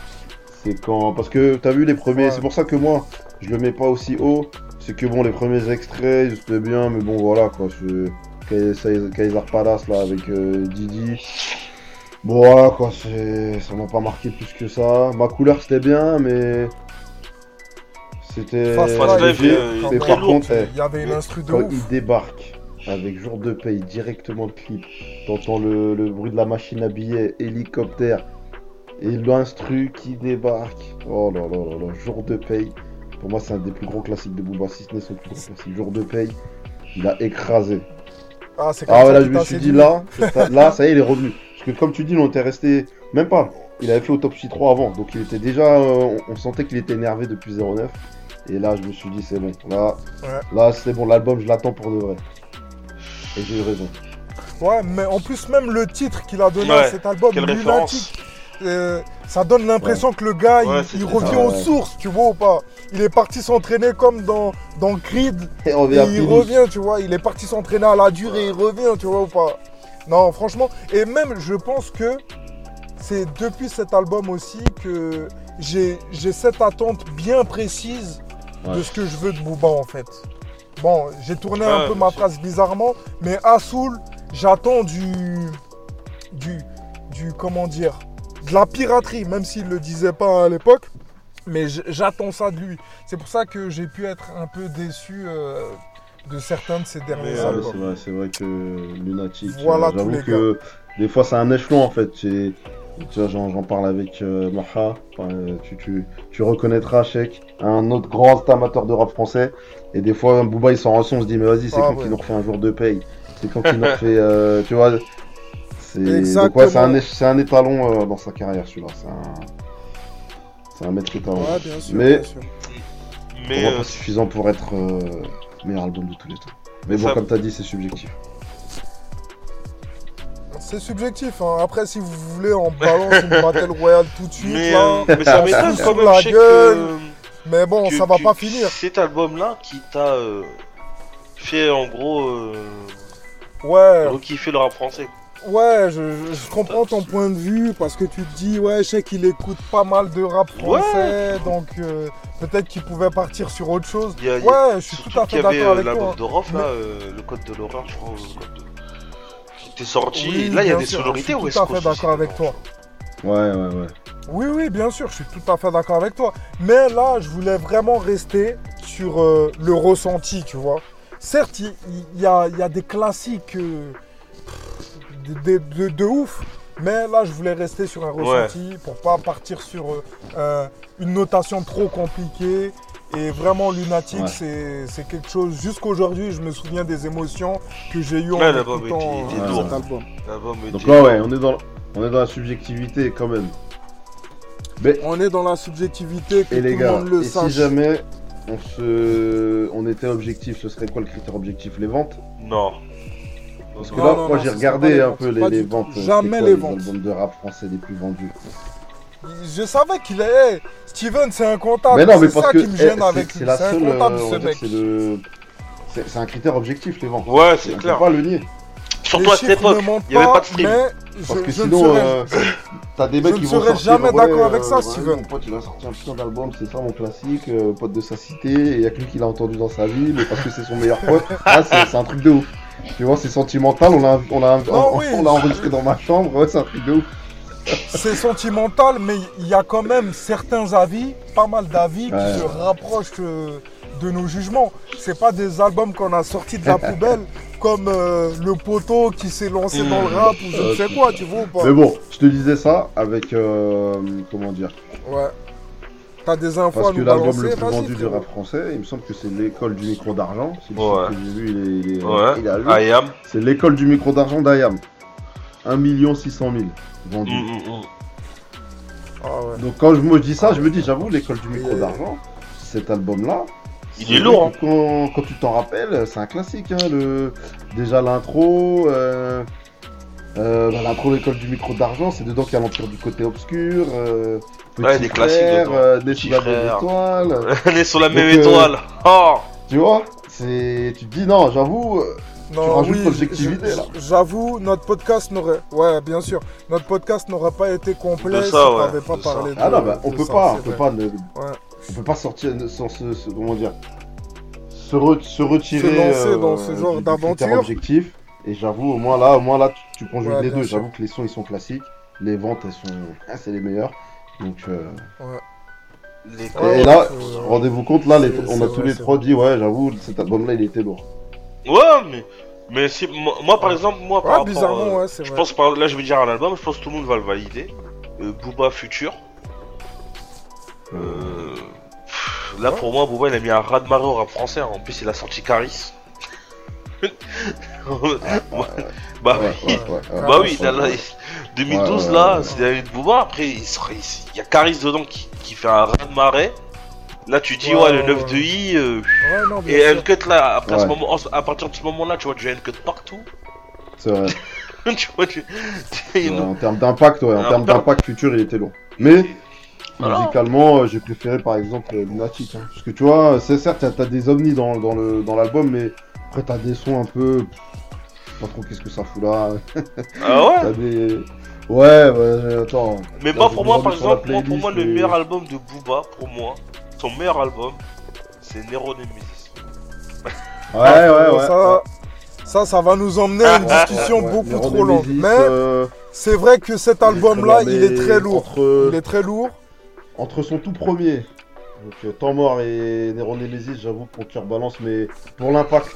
C'est quand. Parce que t'as vu les premiers, Ouais. c'est pour ça que moi, je le mets pas aussi haut. C'est que bon, les premiers extraits, ils étaient bien, mais bon, voilà quoi. c'est- Kaiser Palace là avec euh, Didi. Bon, voilà quoi, ça m'a pas marqué plus que ça. Ma couleur c'était bien, mais. C'était. Très par lourd. contre, eh, Il y avait une instru de quand ouf. il débarque avec jour de paye directement le clip, t'entends le, le bruit de la machine à billets, hélicoptère et l'instru qui débarque. Oh là là là là, jour de paye. Pour moi, c'est un des plus gros classiques de Booba, si ce n'est son plus gros classique. Jour de paye, il a écrasé. Ah, c'est Ah ouais, là, je me suis dit là, là, ça y est, il est revenu. Parce que comme tu dis, on était resté, même pas. Il avait fait Autopsy 3 avant, donc il était déjà, euh, on, on sentait qu'il était énervé depuis 09. Et là, je me suis dit, c'est bon. Là, Ouais. là c'est bon, l'album, je l'attends pour de vrai. Et j'ai eu raison. Ouais, mais en plus, même le titre qu'il a donné à cet album, référence. euh, ça donne l'impression que le gars, il- Ouais, il, c'était revient ça, aux ouais. sources, tu vois ou pas Il est parti s'entraîner comme dans, dans Creed, Et on et il revient, tu vois. Il est parti s'entraîner à la dure et il revient, tu vois ou pas Non, franchement, et même, je pense que c'est depuis cet album aussi que j'ai j'ai cette attente bien précise de ce que je veux de Booba, en fait. Bon, j'ai tourné un peu ma phrase bizarrement, mais à Soul, j'attends du, du, du, comment dire, de la piraterie, même s'il le disait pas à l'époque, mais j'attends ça de lui. C'est pour ça que j'ai pu être un peu déçu euh, de certains de ses derniers Ah, mais albums. c'est vrai, que Lunatic, Voilà euh, tous j'avoue les que des fois c'est un échelon en fait. Tu vois, j'en j'en parle avec euh, Maha, Enfin, euh, tu, tu, tu reconnaîtras Sheik, un autre grand amateur de rap français. Et des fois, Booba il s'en rend on se dit, mais vas-y, c'est Ah, quand ouais. qu'il nous refait un jour de paye C'est quand qu'il nous refait, euh, tu vois. C'est donc, ouais, un, un étalon euh, dans sa carrière celui-là. C'est un, c'est un maître étalon. Ouais, bien sûr, Mais- bien sûr. Pour Mais moi, euh, pas suffisant pour être euh, meilleur album de tous les temps. Mais bon, Ça- comme t'as dit, c'est subjectif. C'est subjectif. hein. Après, si vous voulez, on balance une battle royale tout de suite. mais, là. euh, mais ça m'étonne quand même, la gueule. que, Mais bon, que- ça va que pas finir. Cet album-là qui t'a euh, fait en gros euh, Ouais. rekiffer le rap français. Ouais, je, je- je comprends ton point de vue parce que tu te dis, ouais, je sais qu'il écoute pas mal de rap français, donc euh, peut-être qu'il pouvait partir sur autre chose. A- Ouais, je suis tout à fait d'accord euh, avec toi. l'album de Rof, là, Mais- euh, le code de l'horreur, je crois, ou le code de... était sorti. Oui, là, il y a des sûr, sonorités je suis tout à fait d'accord avec toi. Ouais, ouais, ouais. Oui, oui, bien sûr, je suis tout à fait d'accord avec toi. Mais là, je voulais vraiment rester sur euh, le ressenti, tu vois. Certes, il y, a, il y a des classiques euh, de, de- de- de ouf, mais là, je voulais rester sur un ressenti pour pas partir sur euh, une notation trop compliquée Et vraiment, Lunatic, Ouais. c'est c'est quelque chose. Jusqu'aujourd'hui, je me souviens des émotions que j'ai eues en Ouais, écoutant était- était euh, cet album. Donc là, ouais, on est dans, on est dans la subjectivité quand même. Mais, On est dans la subjectivité, que et les tout gars, le monde le et si sache. jamais on, se... on était objectif, ce serait quoi le critère objectif? Les ventes? Non. Parce que Non, là, non, moi j'ai regardé les un ventes, peu les, pas les ventes. Jamais quoi les ventes. albums de rap français les plus vendus? Je savais qu'il est. Steven, c'est un comptable. mais non, mais c'est parce ça que qui me gêne eh, avec c'est lui. un seule. comptable, euh, on ce mec. c'est le. C'est c'est un critère objectif les ventes. Ouais, c'est on clair. peut pas le nier. Surtout Les à cette époque, ne il n'y avait pas, de stream. Mais Parce je, que je ne sinon, serais- euh, t'as des mecs je qui ne vont serais sortir. jamais ouais, d'accord avec ça, ouais, Steven. Mon pote, il a sorti un putain d'album, c'est ça mon classique, euh, pote de sa cité, et il y a que lui qui l'a entendu dans sa vie, mais parce que c'est son meilleur pote. Ah, c'est c'est un truc de ouf. Tu vois, c'est sentimental, on l'a on l'a- Non, on- oui. on l'a enregistré dans ma chambre, ouais, c'est un truc de ouf. C'est sentimental, mais il y a quand même certains avis, pas mal d'avis, Ouais. qui se rapprochent euh, de nos jugements. C'est pas des albums qu'on a sortis de la poubelle, comme euh, le poteau qui s'est lancé dans le rap ou je ne sais quoi, tu vois ou pas? Mais bon, je te disais ça avec. euh, comment dire? Ouais. T'as des infos Parce à que nous l'album balancer? le plus vendu du rap français, il me semble que c'est l'école du micro d'argent. C'est le Ouais. que j'ai vu, il est, il est- Ouais, il est à lui. I am. C'est l'école du micro d'argent d'Ayam. 1 600 000 vendus. Mm, mm, mm. Ah ouais. Donc quand je, je dis ça, je me dis, j'avoue, l'école du micro d'argent, cet album-là, Il est lourd, que Quand, quand tu t'en rappelles, c'est un classique. Hein, le... Déjà l'intro, euh... euh, bah, l'intro de l'école du micro d'argent, c'est dedans qu'il y a l'empire du côté obscur. Euh... Ouais, des classiques euh, Né sous la même étoile. On est sur la même euh, étoile. Oh Tu vois c'est... Tu te dis, non, j'avoue, euh, Non, oui, là. J'avoue, notre podcast n'aurait. Ouais, bien sûr. Notre podcast n'aurait pas été complet si on ouais, n'avait pas ça. parlé de ah non, bah, on peut ça, pas, on peut pas, ne- Ouais. on peut pas sortir sans se, se- comment dire, se, re- se retirer Se lancer euh, dans ce genre d'aventure. objectif. Et j'avoue, au moins là, au moins là, tu, tu conjugues Ouais, les deux. J'avoue que les sons ils sont classiques, les ventes elles sont, ah, c'est les meilleurs. Donc euh, Les Ouais, et là, rendez-vous compte, là, les- on a vrai, tous les trois dit, ouais, j'avoue, cet album-là, il était lourd. Ouais, mais. Mais si, moi, moi, par exemple, moi, par rapport, bizarrement, euh, ouais, c'est Je vrai. pense, par, là, je vais dire un album, je pense que tout le monde va le valider. Euh, Booba Future. Euh, pff, là, Ouais. pour moi, Booba, il a mis un raz de marée au rap français. hein. En plus, il a sorti Caris. bah Ouais, oui. ouais, ouais, ouais. Bah oui, Ouais, là, là, ouais. 2012, Ouais, ouais, là, ouais. c'est l'année de Booba. Après, il, sera- il- il y a Caris dedans qui, qui fait un raz de marée. Là, tu dis, Ouais, ouais, le ouais, 9 ouais. de I. euh, Ouais, non, et sûr. Uncut, là, après, à, ce moment, à partir de ce moment-là, tu vois du Uncut partout. C'est vrai. tu vois, tu. Ouais, en termes d'impact, ouais, en Alors, termes d'impact futur, il était lourd. Mais Voilà. musicalement, euh, j'ai préféré par exemple euh, Lunatic. hein. Parce que tu vois, c'est certes, t'as- t'as des ovnis dans, dans le dans l'album, mais après t'as des sons un peu. Pas trop qu'est-ce que ça fout là. Ah ouais? T'as des. Ouais, ouais, attends. Mais moi, je pour moi, par exemple, moi, pour moi, le meilleur mais- album de Booba, pour moi, son meilleur album, c'est Nero Nemesis. Ouais, ouais, ouais. Ça, ça, ça va nous emmener à une Ouais, discussion ouais, beaucoup Nero trop longue. Mais euh, c'est vrai que cet album-là, il est très lourd. Entre, Il est très lourd. entre son tout premier, donc euh, Temps Mort et Nero Nemesis, j'avoue que mon cœur balance, mais pour l'impact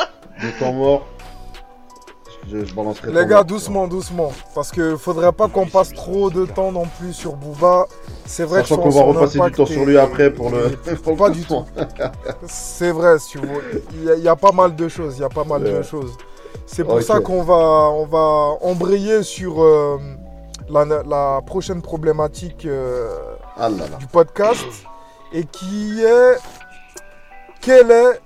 de Temps Mort, je, je balancerai Les gars, doucement, doucement. Parce que faudrait pas qu'on passe trop de temps non plus sur Booba. C'est vrai Sachant qu'on va repasser du temps sur lui après pour le, Pas du tout. C'est vrai, si. Il y, a, il y a pas mal de choses. Il y a pas mal de choses. C'est pour ça qu'on va, on va embrayer sur euh, la, la prochaine problématique euh, Ah là là. du podcast et qui est quel est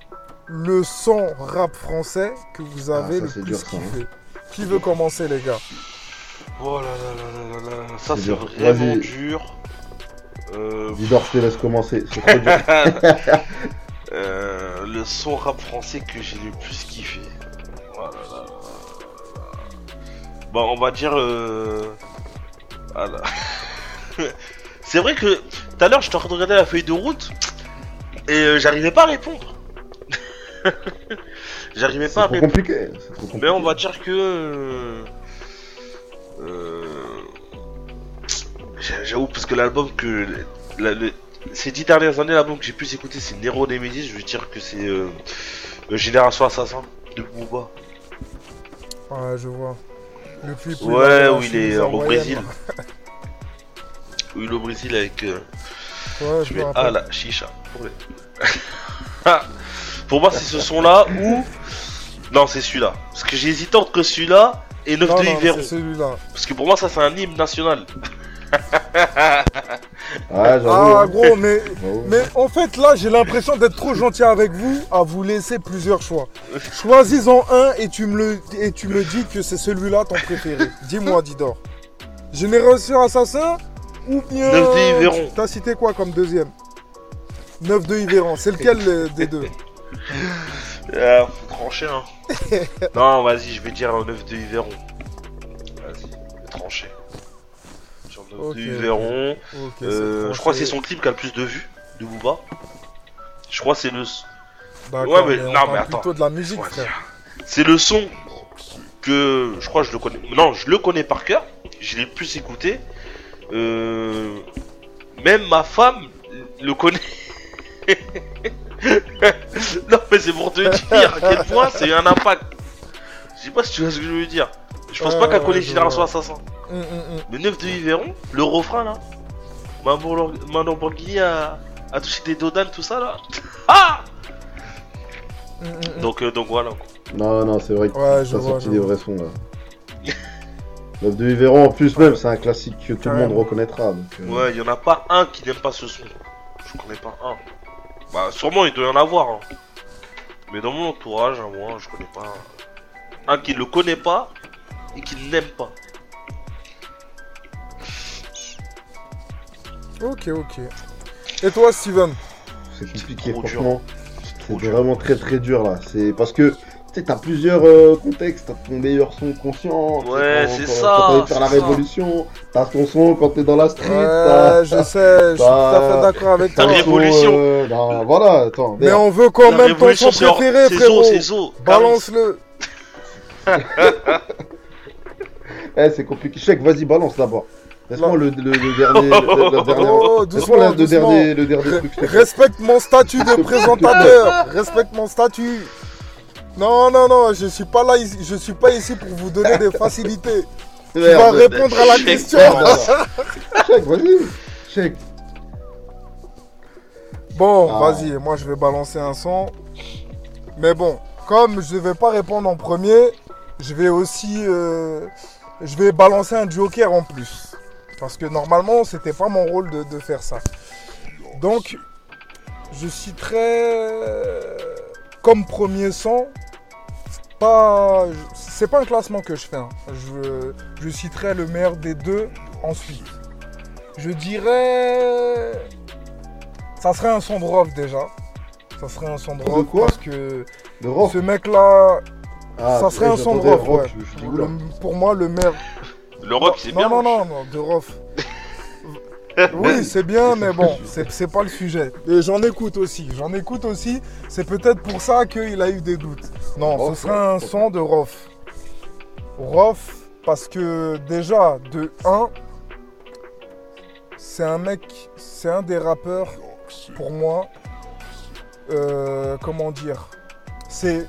le son rap français que vous avez Ah, ça, le plus dur, ça, hein. kiffé Qui veut commencer, les gars? Oh là là là là là là, ça C'est vraiment dur. Euh, Didor, je te laisse commencer. C'est trop dur. euh, le son rap français que j'ai le plus kiffé. Oh là là là là là. Bon, on va dire. Euh... Voilà. c'est vrai que tout à l'heure, je t'ai en train de regarder la feuille de route et euh, j'arrivais pas à répondre. j'arrivais pas à trop compliqué. Trop compliqué. Mais on va dire que. euh, euh, j'a- J'avoue, parce que l'album que. la- le- ces dix dernières années, l'album que j'ai pu écouter, c'est Nero Nemesis. Je veux dire que c'est. euh, euh, Génération Assassin de Booba. Ouais, je vois. Le clip où Ouais, la où il est euh, au Brésil. là. Où il est au Brésil avec. euh, Ouais, je je mets me Ah rappelle. la chicha. problème. Pour moi, c'est ce son-là ou. Non, c'est celui-là. Parce que j'ai hésité entre celui-là et 9 Non, de Yveron. c'est celui-là. Parce que pour moi, ça, c'est un hymne national. Ouais, j'avoue. Ah, hein. gros, mais, mais en fait, là, j'ai l'impression d'être trop gentil avec vous à vous laisser plusieurs choix. Choisis-en un et tu me, le, et tu me dis que c'est celui-là ton préféré. Dis-moi, Didor. Génération Assassin ou bien. Neuf de Yveron. T'as cité quoi comme deuxième? 9 de Yveron. C'est lequel euh, des deux? Euh, faut trancher, hein. non, vas-y, je vais dire un 9 de Yveron. Vas-y, je vais trancher. Sur 9 Ok, de Yveron. Ok, c'est Euh, je crois que c'est son clip qui a le plus de vues de Booba. Je crois que c'est le. D'accord, Ouais, mais- on non, parle mais attends. plutôt de la musique, Ouais, frère. C'est le son que je crois que je le connais. Non, je le connais par cœur. Je l'ai plus écouté. Euh, Même ma femme le connaît. non, mais c'est pour te dire à quel point c'est eu un impact. Je sais pas si tu vois ce que je veux dire. Je pense pas qu'elle ouais, connaît je Génération vois. Assassin. Hum, hum, hum. Mais 9 de Yveron, le refrain là. Ma Lamborghini- a, a touché des dodanes, tout ça là. Ah Hum, hum, hum. donc, euh, donc voilà. quoi. Non, non, c'est vrai que Ouais, vois, sorti des vrais sons là. L'œuvre de Yveron en plus même, c'est un classique que tout le monde reconnaîtra. Donc, euh, Ouais, il y en a pas un qui n'aime pas ce son. Je connais pas un. Bah, sûrement il doit y en avoir. hein. Mais dans mon entourage, à moi, je connais pas un qui le connaît pas et qui n'aime pas. Ok, ok. Et toi, Steven? C'est compliqué, franchement. C'est vraiment très très dur là. C'est parce que tu sais, t'as plusieurs euh, contextes. T'as ton meilleur son conscient. Ouais, c'est ça, Quand t'as envie de faire la ça. révolution, t'as ton son quand t'es dans la street. t'as- Ouais, je sais, je suis tout à fait Bah, d'accord avec Ta toi. ton son, révolution. euh, non, voilà, attends. Mais on veut quand La même ton révolution, son préféré, c'est frérot. Zo, c'est Zo. Balance-le. Eh, c'est compliqué. Chèque, vas-y, balance d'abord. Laisse-moi le, le, le dernier. le, le dernier Oh, laisse-moi doucement, le, dernier, le dernier truc. Respecte mon statut de présentateur. Respecte mon statut. Non, non, non, je suis pas là, je suis pas ici pour vous donner des facilités. Tu vas répondre à la question. Vas-y. Chèque. Bon, Ah. vas-y, moi je vais balancer un son. Mais bon, comme je vais pas répondre en premier, je vais aussi, euh, je vais balancer un joker en plus. Parce que normalement, c'était pas mon rôle de, de faire ça. Donc, je citerai comme premier son, pas, c'est pas un classement que je fais. hein. Je, je citerai le meilleur des deux ensuite. Je dirais ça serait un son de Rof déjà. Ça serait un son de De Rof quoi parce que Le rock. ce mec-là, Ah, ça serait un son de Rof. rock, ouais. je- je dis, oula. Le- pour moi, le meilleur. Le rock, c'est non, bien. non, non, non, de Rof. Oui, c'est bien, mais bon, c'est pas le sujet. Et j'en écoute aussi. J'en écoute aussi. C'est peut-être pour ça qu'il a eu des doutes. Non, Rof, ce serait un son de Rof. Rof, parce que déjà, de 1, c'est un mec, c'est un des rappeurs, pour moi, euh, comment dire, c'est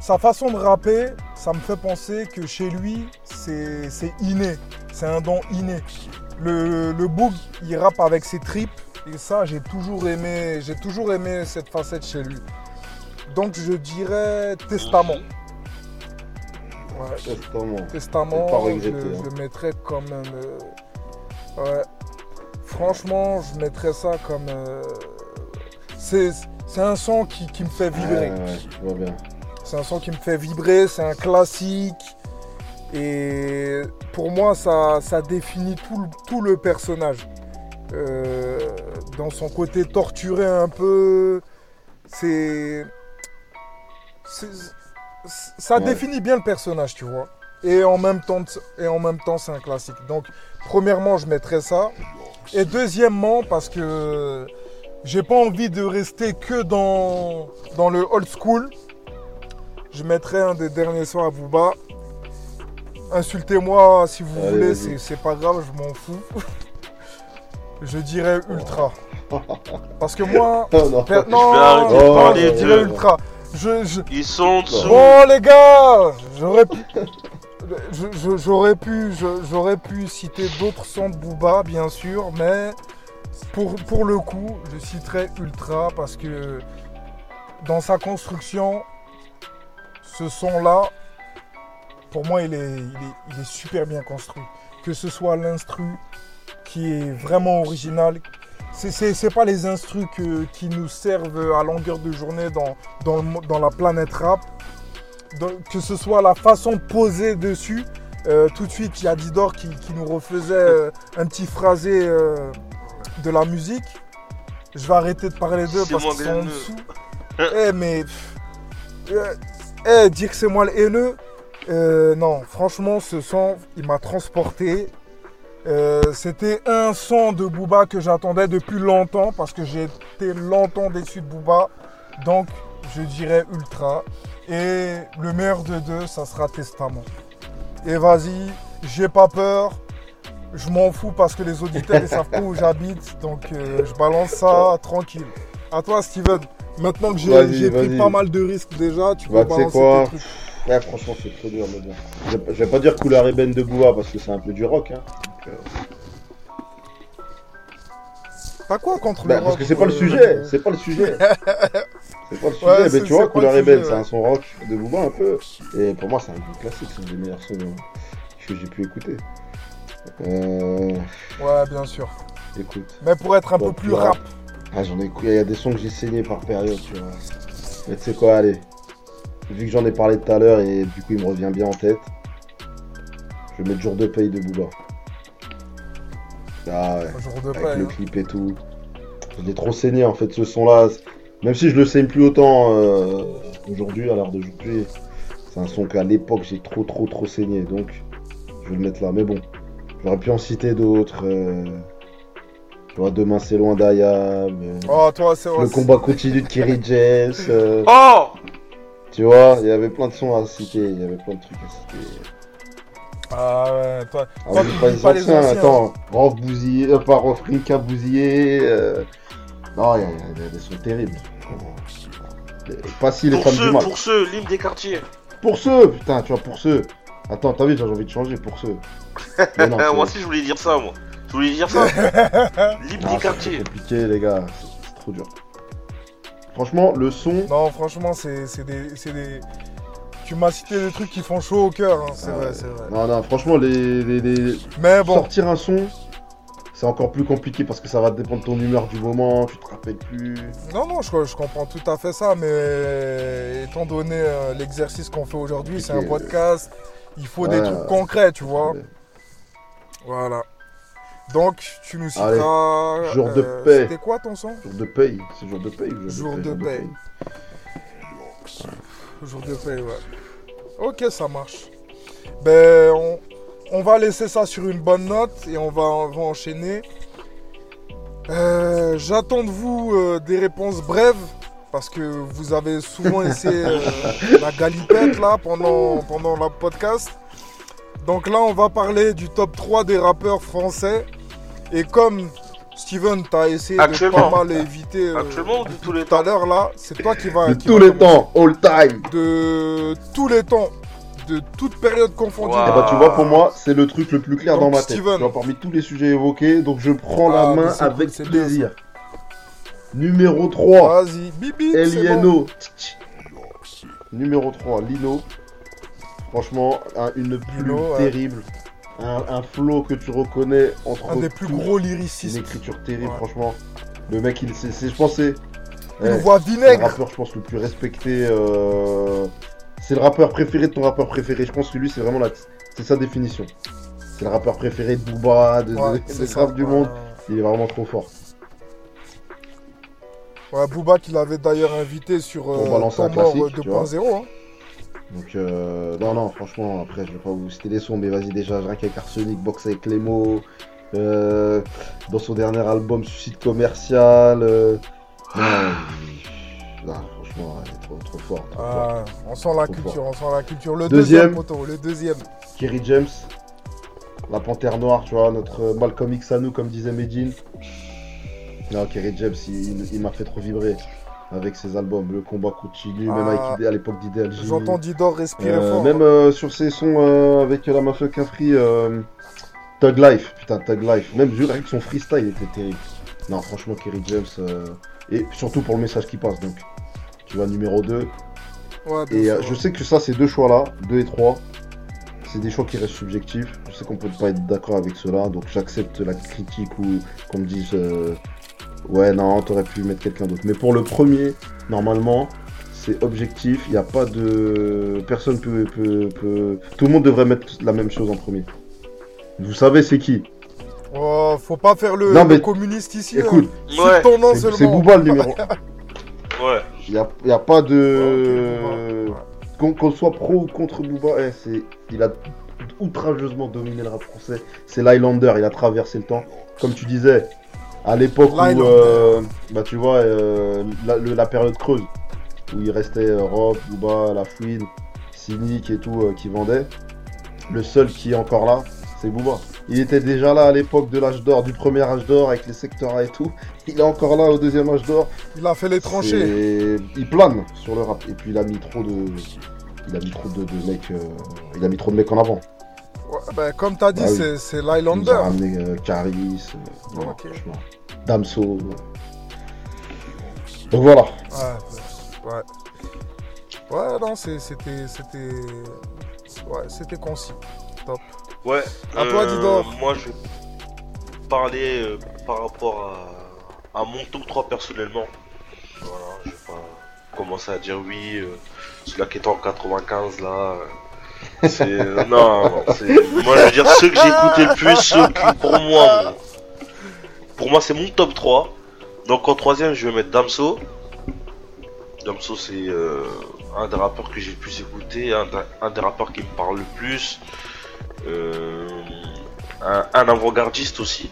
sa façon de rapper, ça me fait penser que chez lui, c'est inné, c'est un don inné. Le, le Boog, il rappe avec ses tripes, et ça, j'ai toujours aimé, j'ai toujours aimé cette facette chez lui. Donc, je dirais Testament. Ouais, Testament. Testament, pas je, regretté, je hein. mettrais comme euh, ouais. Franchement, je mettrais ça comme. euh, c'est c'est un son qui, qui me fait vibrer. Ouais, ouais, je vois bien. C'est un son qui me fait vibrer, c'est un classique. Et pour moi, ça, ça définit tout le, tout le personnage. Euh, dans son côté torturé un peu. C'est. Ça Ouais. définit bien le personnage, tu vois. Et en même temps, et en même temps, c'est un classique. Donc, premièrement, je mettrais ça. Et deuxièmement, parce que j'ai pas envie de rester que dans, dans le old school. Je mettrai un des derniers sons à Booba. Insultez-moi si vous Allez, voulez, c'est c'est pas grave, je m'en fous. je dirais Ultra. Parce que moi. Oh, non. per- vais non, arrêter de non, parler je de- dirais Ultra. Je, je- Ils sont en dessous. Bon les gars, j'aurais pu, je- je- j'aurais pu, je- j'aurais pu citer d'autres sons de Booba bien sûr, mais pour, pour le coup, je citerai Ultra parce que dans sa construction, ce son-là, pour moi, il est, il, est, il est super bien construit. Que ce soit l'instru qui est vraiment original. C'est- C'est pas les instrus que- qui nous servent à longueur de journée dans, dans, le mo- dans la planète rap. Donc, que ce soit la façon de poser dessus. Euh, tout de suite, il y a Didor qui, qui nous refaisait euh, un petit phrasé euh, de la musique. Je vais arrêter de parler d'eux parce qu'ils sont en dessous. Eh, mais. pff, euh, eh, dire que c'est moi le haineux. Euh, non, franchement, ce son, il m'a transporté. Euh, C'était un son de Booba que j'attendais depuis longtemps parce que j'ai été longtemps déçu de Booba. Donc, je dirais Ultra. Et le meilleur de deux, ça sera Testament. Et vas-y, j'ai pas peur. Je m'en fous parce que les auditeurs ne savent pas où j'habite. Donc, euh, je balance ça tranquille. À toi, Steven. Maintenant que j'ai pris pas mal de risques déjà, tu Bah, peux sais balancer tes trucs. Ouais, franchement, c'est trop dur, mais bon. Je vais- je vais pas dire couleur ébène de Bouva parce que c'est un peu du rock, hein. Donc, euh, T'as quoi contre bah, le parce rock que c'est pas le euh, sujet, c'est pas le sujet. C'est pas le sujet, Ouais, mais tu vois, pas couleur sujet, c'est un son rock de Bouva un peu. Et pour moi, c'est un gros classique, c'est un des meilleurs sons euh, que j'ai pu écouter. Euh, Ouais, bien sûr. écoute. Mais pour être un Bon, peu plus plus rap. rap. Ah, j'en ai écouté, il y a des sons que j'ai saigné par période, tu vois. Mais tu sais quoi, allez. Vu que j'en ai parlé tout à l'heure et du coup il me revient bien en tête, je vais mettre jour de paye de Booba. Ah ouais, Jour de avec le hein. clip et tout. Je l'ai trop saigné en fait ce son là. Même si je le saigne plus autant euh, aujourd'hui, à l'heure d'aujourd'hui, c'est un son qu'à l'époque j'ai trop trop trop saigné. Donc je vais le mettre là. Mais bon, j'aurais pu en citer d'autres. euh, Tu vois, demain c'est loin d'Ayam. euh, Oh, toi, c'est le combat continue de Kerry James. euh, Oh tu vois, il y avait plein de sons à citer, il y avait plein de trucs à citer. Ah ouais, toi. Ah, Toi, tu pas les pas les anciens, attends, Rolf Bousillé, euh, pas Bousillé. euh, Non, il y, a- il y a des sons terribles. Pas si les Pour femmes du ceux, mal. pour ceux, l'hymne des quartiers. Pour ceux, putain, tu vois, pour ceux. Attends, t'as vu, j'ai envie de changer pour ceux. Non, Ah, c'est- moi aussi, je voulais dire ça, moi. Je voulais dire ça. l'hymne Ah, des c'est quartiers. compliqué, les gars, c'est c'est trop dur. Franchement, le son, Non, franchement, c'est des, c'est des. Tu m'as cité des trucs qui font chaud au cœur, hein, c'est Ah vrai, c'est vrai. non, non, franchement, les, les, les- Mais bon, sortir un son, c'est encore plus compliqué parce que ça va dépendre de ton humeur du moment, tu te rappelles plus. non, non, je, je comprends tout à fait ça, mais étant donné euh, l'exercice qu'on fait aujourd'hui, c'est un podcast, il faut des trucs concrets, tu vois. Voilà. Donc, tu nous Allez, citeras. jour de euh, paix. C'était quoi ton son Jour de paye, c'est jour de paye. ou Jour de paye. Jour de paix, ouais. Ok, ça marche. Ben, on, on va laisser ça sur une bonne note et on va, on va enchaîner. Euh, J'attends de vous euh, des réponses brèves parce que vous avez souvent essayé la galipette là pendant, pendant la podcast. Donc là, on va parler du top 3 des rappeurs français. Et comme Steven, t'as essayé de pas mal éviter euh, Actuellement ou de tous les tout à temps l'heure là, c'est toi qui vas De qui tous va les temps, all time. de tous les temps, de toute période confondue. Wow. Eh bah, tu vois, pour moi, c'est le truc le plus clair Donc, dans ma tête. Steven. Tu vois, parmi tous les sujets évoqués, donc je prends Ah, la mais main avec cool, plaisir. Numéro 3, Vas-y, bibi. bon. Elieno. Numéro 3, Lino. Franchement, un- une plume ouais. terrible. Un, un flow que tu reconnais entre Un des plus gros Une lyricistes. écriture terrible, Ouais. franchement. Le mec, il c'est, c'est- je pensais. Une voix C'est le vinaigre. rappeur, je pense, le plus respecté. euh, C'est le rappeur préféré de ton rappeur préféré. Je pense que lui, c'est vraiment la... c'est sa définition. C'est le rappeur préféré de Booba, de, Ouais, de- ça. du monde. Il est vraiment trop fort. Ouais, Booba qui l'avait d'ailleurs invité sur euh, Pour balancer Temps un classique, tu vois. 2.0. hein. Donc, euh, non, non, franchement, après, je vais pas vous citer les sons, mais vas-y, déjà, rien qu'avec Arsenic, boxe avec les mots. euh, dans son dernier album, Suicide commercial. euh, non, il- non, franchement, il est trop, trop fort. trop fort. Ah, on sent la culture, on sent la culture. Le Deuxième. deuxième, poteau, le deuxième. Kerry James, la panthère noire, tu vois, notre euh, Malcolm X à nous, comme disait Medine. Non, Kerry James, il m'a fait trop vibrer avec ses albums. Le combat continue, même Ah. avec Idé- à l'époque d'Idéal J. J'entends Didor respirer Euh, fort. même hein. euh, sur ses sons euh, avec la mafia Capri, euh, Tug Life, putain, Tug Life. Même avec son freestyle, il était terrible. Non, franchement, Kerry James. Et surtout pour le message qui passe. Donc, tu vois, numéro 2. Ouais, bien Et euh, je sais que ça, ces deux choix-là, 2 et 3, c'est des choix qui restent subjectifs. Je sais qu'on peut pas être d'accord avec cela, donc j'accepte la critique ou qu'on me dise euh, ouais non, t'aurais pu mettre quelqu'un d'autre. Mais pour le premier, normalement, c'est objectif. Il n'y a pas de personne peut, peut, peut- tout le monde devrait mettre la même chose en premier. Vous savez c'est qui? Oh, faut pas faire le, Non, mais- le communiste ici. Écoute, hein. Ouais. Cite ton nom c'est seulement. c'est Booba le numéro. Ouais. Il n'y a, il y a pas de. qu'on soit pro ou contre Booba, eh, c'est, il a outrageusement dominé le rap français. C'est l'Highlander, il a traversé le temps. Comme tu disais, à l'époque où, euh, bah tu vois, euh, la, le- la période creuse, où il restait euh, Rob, Booba, La Fouine, Cynic et tout euh, qui vendait, le seul qui est encore là, c'est Booba. Il était déjà là à l'époque de l'âge d'or, du premier âge d'or avec les secteurs A et tout. Il est encore là au deuxième âge d'or. Il a fait les tranchées. Il plane sur le rap. Et puis il a mis trop de. Il a mis trop de, de mecs. Il a mis trop de mecs en avant. Ouais, ben, comme t'as dit, Ah oui. c'est- c'est Il nous a l'Highlander. ramené euh, Caris. euh, franchement. Damso. euh. Donc voilà. Ouais, ouais. Ouais, non, c'est- c'était. C'était. Ouais, c'était concis. Top. Ouais. À toi, Didor. Moi, je vais parler euh, par rapport à, à mon top 3 personnellement. Voilà, je vais pas commencer à dire oui, euh, celui-là qui est en 95 là. Euh, non. Moi, je veux dire ceux que j'ai écouté le plus, ceux qui, pour moi. Pour moi, c'est mon top 3. Donc en troisième, je vais mettre Damso. Damso, c'est euh, un des rappeurs que j'ai le plus écouté, un, des- un des rappeurs qui me parle le plus. Euh, un, un avant-gardiste aussi.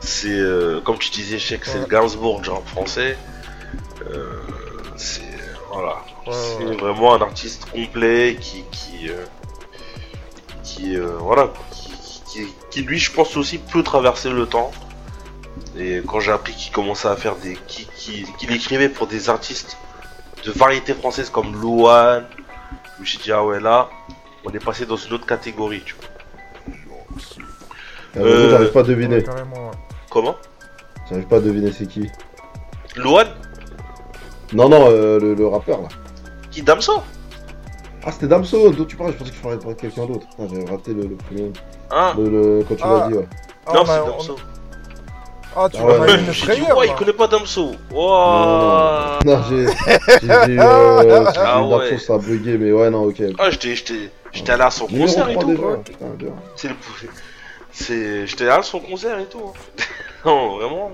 C'est euh, comme tu disais, Cheikh, c'est le. Gainsbourg du rap français. C'est voilà, c'est ouais. vraiment un artiste complet qui qui euh, qui euh, voilà qui, qui, qui, lui je pense aussi peut traverser le temps. Et quand j'ai appris qu'il commençait à faire des qui qui qu'il écrivait pour des artistes de variété française comme Louane, je me suis dit ah ouais là on est passé dans une autre catégorie tu vois. Euh, J'arrive pas à deviner. Ouais. Comment? J'arrive pas à deviner c'est qui. Louane Non, non, euh, le, le rappeur là. Qui Damso Ah, c'était Damso dont tu parlais. Je pensais que tu parlais de quelqu'un d'autre. Ah, J'avais raté le, le premier. Hein Le, le- quand tu Ah. l'as dit, ouais. Ah, Non on a- c'est on- Damso. Ah, tu Ah ouais, une J'ai dit frayeur. ouais là. il connaît pas Damso. Non, Ouah. non, non, j'ai j'ai eu, euh, j'ai Ah eu ouais. Damso, ça a bugué, mais ouais, non, ok. Ah j'étais j'étais j'étais allé à son Numéro concert et 3 tout. déjà. Putain, bien. C'est le c'est j'étais allé à son concert et tout. hein. non vraiment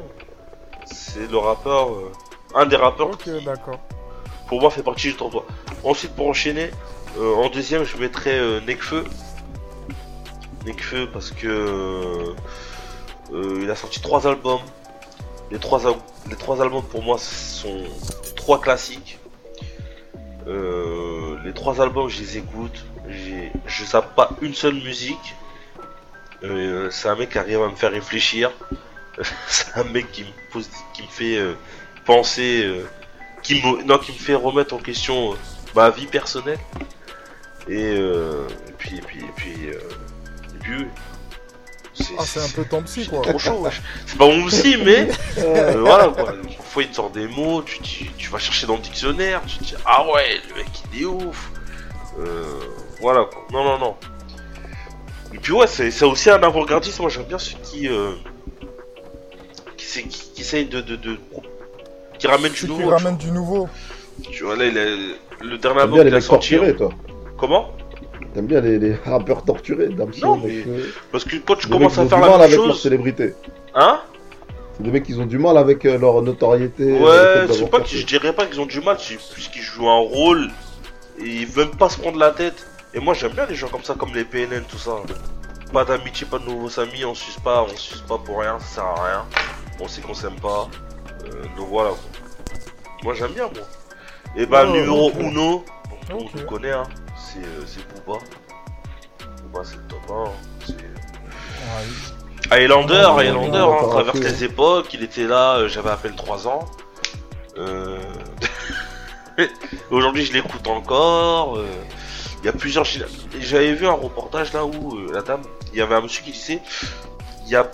c'est le rappeur euh, un des rappeurs Ok, d'accord. Pour moi fait partie du top 3. Ensuite pour enchaîner, euh, en deuxième je mettrais euh, Nekfeu. Nekfeu parce que euh, euh, il a sorti trois albums. Les trois, les trois albums pour moi sont trois classiques. Les trois albums je les écoute. Je zappe pas une seule musique. C'est un mec qui arrive à me faire réfléchir. c'est un mec qui me pose, qui me fait penser, qui me, non, qui me fait remettre en question euh, ma vie personnelle. Et, euh, et puis, et puis, et puis, euh, et puis, oui. c'est Ah, c'est un peu ton psy, quoi. trop chaud. C'est pas mon psy, mais euh, voilà quoi. Parfois il te sort des mots, tu, tu, tu vas chercher dans le dictionnaire, tu te dis ah ouais, le mec il est ouf. Euh, voilà quoi. Non, non, non. Et puis ouais, c'est c'est aussi un avant-gardiste. Moi j'aime bien ceux qui. Euh, qui, qui essayent de, de, de- qui ramènent du qui nouveau. ramènent du nouveau. Tu, vois là, il a- le dernier T'aimes album bien les qu'il a sorti. torturés, toi. Comment? T'aimes bien les, les rappeurs torturés, Damso, Non, mais- euh, Parce que quand tu les commences à faire du la mal même avec leur chose, célébrité. hein? C'est des mecs qui ont du mal avec euh, leur notoriété. euh, Ouais, c'est pas que je dirais pas qu'ils ont du mal, c'est puisqu'ils jouent un rôle et ils veulent pas se prendre la tête. Et moi j'aime bien les gens comme ça, comme les PNN, tout ça. Pas d'amitié, pas de nouveaux amis, on suce pas, on suce pas pour rien, ça sert à rien. On sait qu'on s'aime pas. Euh, donc voilà. Moi j'aime bien moi. Et bah Oh, numéro uno, on Ok. le connaît hein, c'est euh, c'est Booba. Booba c'est le top 1. hein. C'est Ouais. Highlander, Highlander, hein, ouais. les époques, il était là, euh, j'avais à peine 3 ans. Euh... Aujourd'hui je l'écoute encore. euh, Il y a plusieurs... J'avais vu un reportage là où la dame, il y avait un monsieur qui disait, il y a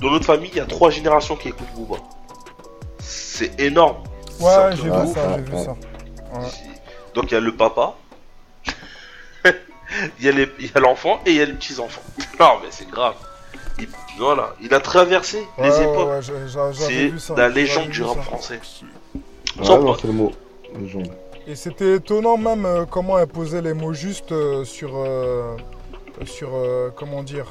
dans notre famille, il y a trois générations qui écoutent Booba. C'est énorme. Ouais, j'ai vu ça, j'ai vu ouais. ça. Ouais. Donc il y a le papa, il y a l'enfant et il y a les petits-enfants. Non mais c'est grave. Il, voilà, il a traversé Ouais, les époques. ouais, c'est la légende du rap français. Ouais, Sans non, le mot. Légende. Et c'était étonnant même euh, comment elle posait les mots justes euh, sur, euh, sur euh, comment dire,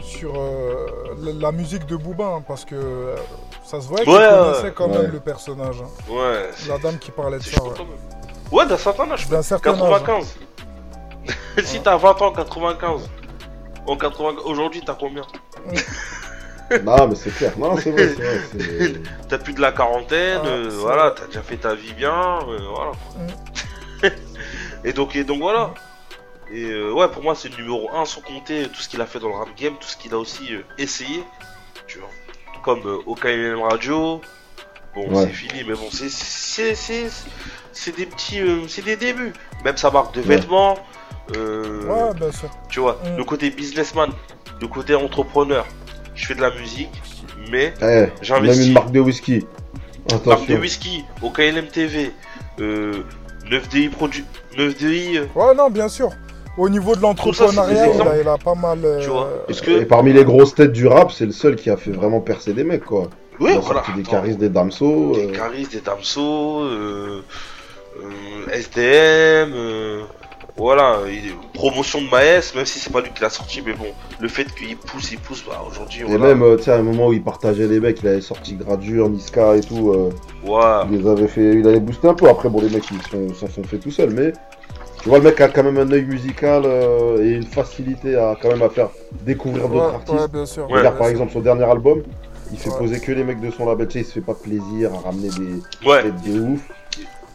sur euh, la, la musique de Booba, hein, parce que euh, ça se voyait qu'il Ouais, connaissait quand Ouais. même le personnage. hein. Ouais. c'est- La dame qui parlait de ça, ouais. quand même. Ouais, d'un certain âge. D'un certain âge. hein. 95. si t'as 20 ans, 95. En 80, aujourd'hui t'as combien? Non, mais c'est clair. Non, c'est vrai, c'est vrai. c'est- T'as plus de la quarantaine, Ah, euh, voilà, t'as déjà fait ta vie bien, euh, voilà. et donc, et donc voilà. Et euh, ouais, pour moi c'est le numéro 1 sans compter tout ce qu'il a fait dans le rap game, tout ce qu'il a aussi euh, essayé, tu vois. Comme euh, OKLM Radio. Bon, Ouais. c'est fini, mais bon, c'est c'est c'est c'est des petits, euh, c'est des débuts. Même sa marque de Ouais. vêtements. euh, Ouais, bien sûr. tu vois, Mm. le côté businessman, le côté entrepreneur. Je fais de la musique, mais Eh, J'ai même une marque de whisky. marque de Attention. whisky, au KLM TV, euh, 9DI Produ 9DI, euh, Ouais, non, bien sûr. Au niveau de l'entrepreneuriat, il, il a pas mal. euh, Tu vois, est-ce que- Et parmi les grosses têtes du rap, c'est le seul qui a fait vraiment percer des mecs, quoi. oui, voilà. des attends, caristes, des damsos. des euh, Caris, des Damso, euh, euh, SDM, euh, voilà, il- promotion de Maes, même si c'est pas lui qui l'a sorti, mais bon, le fait qu'il pousse, il pousse, bah aujourd'hui, Et voilà. même, tu sais, à un moment où il partageait les mecs, il avait sorti Gradure, Niska et tout. euh, Ouais, il les avait fait, il avait boosté un peu. Après, bon, les mecs, ils sont- s'en sont fait tout seuls, mais tu vois, le mec a quand même un œil musical euh, et une facilité à quand même à faire découvrir d'autres artistes. ouais, bien sûr. Ouais. Regarde, bien par sûr. exemple, son dernier album, il fait Ouais. poser que les mecs de son label, tu sais, il se fait pas plaisir à ramener des ouais, têtes de ouf.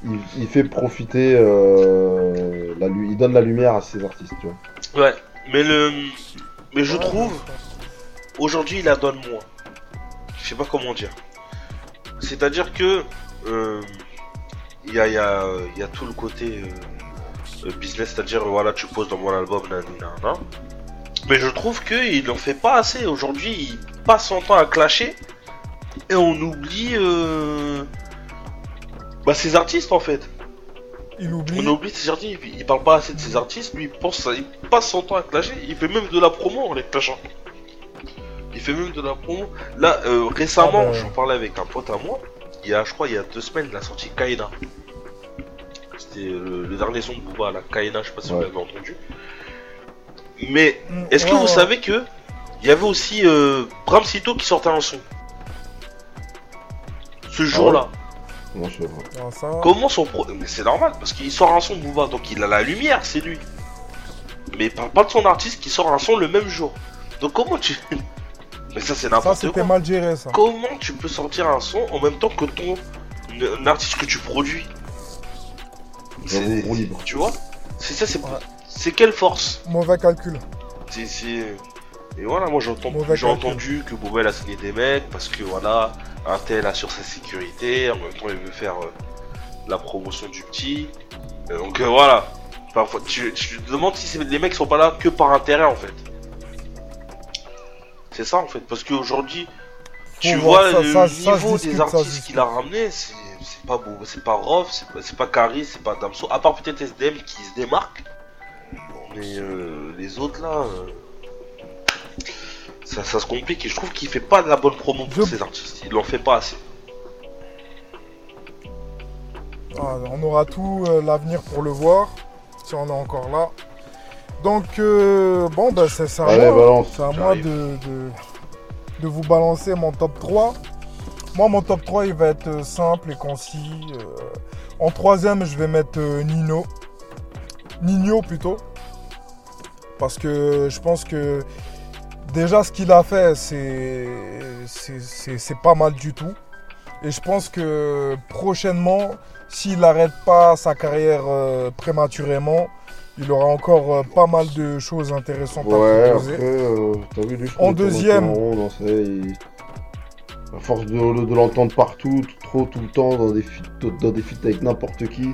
Il, il fait profiter, euh, la, il donne la lumière à ses artistes, tu vois. ouais, mais le, mais je trouve, aujourd'hui il la donne moins. Je sais pas comment dire. C'est-à-dire que euh, il y, a, il y, a, il y a tout le côté euh, business, c'est-à-dire voilà tu poses dans mon album, nanana. Mais je trouve qu'il en fait pas assez. Aujourd'hui il passe son temps à clasher et on oublie euh, bah, ses artistes en fait. Il oublie. On oublie ses artistes, il parle pas assez de ses artistes, lui il pense il passe son temps à clasher, il fait même de la promo en les clashant. Il fait même de la promo. Là, euh, récemment, Ah ben. j'en parlais avec un pote à moi, il y a, je crois, il y a deux semaines, il a sorti Kaina. C'était le, le dernier son de Booba, la Kaina, je sais pas si vous l'avez entendu. Mais, Mm, est-ce que ouais, vous ouais. savez que il y avait aussi euh, Bram Sito qui sortait un son? Ce jour-là. Moi, je sais pas. Ah, ça, Comment son pro... Mais c'est normal, parce qu'il sort un son Booba, donc il a la lumière, c'est lui. Mais il parle pas de son artiste qui sort un son le même jour. Donc comment tu... Mais ça c'est ça n'importe c'était quoi. mal géré, ça. Comment tu peux sortir un son en même temps que ton... Un artiste que tu produis? Gros libre. Tu vois C'est ça, c'est... Ouais. C'est quelle force Mauvais calcul. C'est... c'est- Et voilà, moi j'ai entendu, que Booba il a signé des mecs parce que voilà, un tel assure sa sécurité, en même temps il veut faire euh, la promotion du petit. Euh, donc euh, voilà. Parfois, tu, tu te demandes si c'est- les mecs sont pas là que par intérêt en fait. C'est ça en fait, parce qu'aujourd'hui, tu vois ça, le ça, ça se niveau discute, des artistes qu'il a ramené, c'est c'est pas beau, c'est pas Rof, c'est pas, c'est pas Caris, c'est pas Damso, à part peut-être SDM qui se démarque. Mais euh, les autres là, euh, ça, ça se complique et je trouve qu'il fait pas de la bonne promo pour Je- ses artistes, il en fait pas assez. Ah, on aura tout euh, l'avenir pour le voir, si on est encore là. Donc, euh, bon, c'est c'est à moi. C'est à moi de, de, de vous balancer mon top 3. Moi, mon top 3, il va être euh, simple et concis. euh. En troisième, je vais mettre euh, Nino. Nino plutôt. Parce que je pense que déjà ce qu'il a fait, c'est pas mal du tout. Et je pense que prochainement, s'il n'arrête pas sa carrière euh, prématurément, il aura encore euh, pas mal de choses intéressantes Ouais, à après, proposer. euh, vu, lui, En deuxième. À force de, de l'entendre partout, tout- trop, tout le temps, dans des feats, dans des feats avec n'importe qui,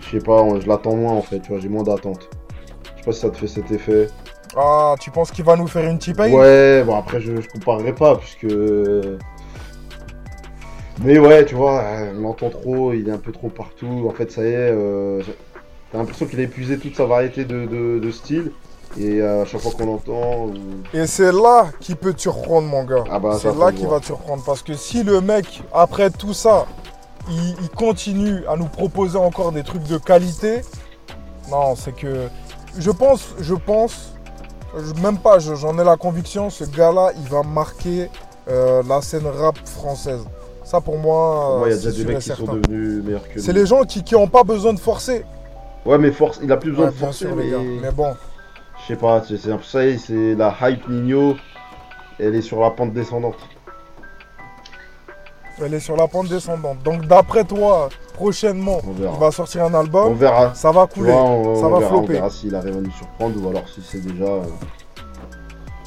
je sais pas, je l'attends moins en fait, tu vois, j'ai moins d'attente. Je sais pas si ça te fait cet effet. Ah, tu penses qu'il va nous faire une T-Pain? Ouais, bon après je, je comparerai pas puisque. Mais ouais, tu vois, on l'entend trop, il est un peu trop partout. En fait, ça y est, euh, t'as l'impression qu'il a épuisé toute sa variété de, de, de styles. Et euh, à chaque fois qu'on l'entend, ou- Et c'est là qu'il peut te surprendre, mon gars. Ah bah, c'est là voir. va te surprendre. Parce que si le mec, après tout ça, il, il continue à nous proposer encore des trucs de qualité, non, c'est que. Je pense, je pense, même pas, je- j'en ai la conviction, ce gars-là, il va marquer euh, la scène rap française. Ça, pour moi, il y a c'est déjà des mecs qui sont devenus meilleurs que C'est les gens qui n'ont pas besoin de forcer. Ouais, mais force, il a plus besoin Ouais, de forcer, sûr. Mais bon, Je sais pas, c'est peu ça, c'est la hype Nino, elle est sur la pente descendante. elle est sur la pente descendante. Donc, d'après toi, prochainement, On il va sortir un On album. verra. Ça va couler. vois, on, ça on va verra, on flopper. verra s'il arrive à nous surprendre ou alors si c'est déjà. euh,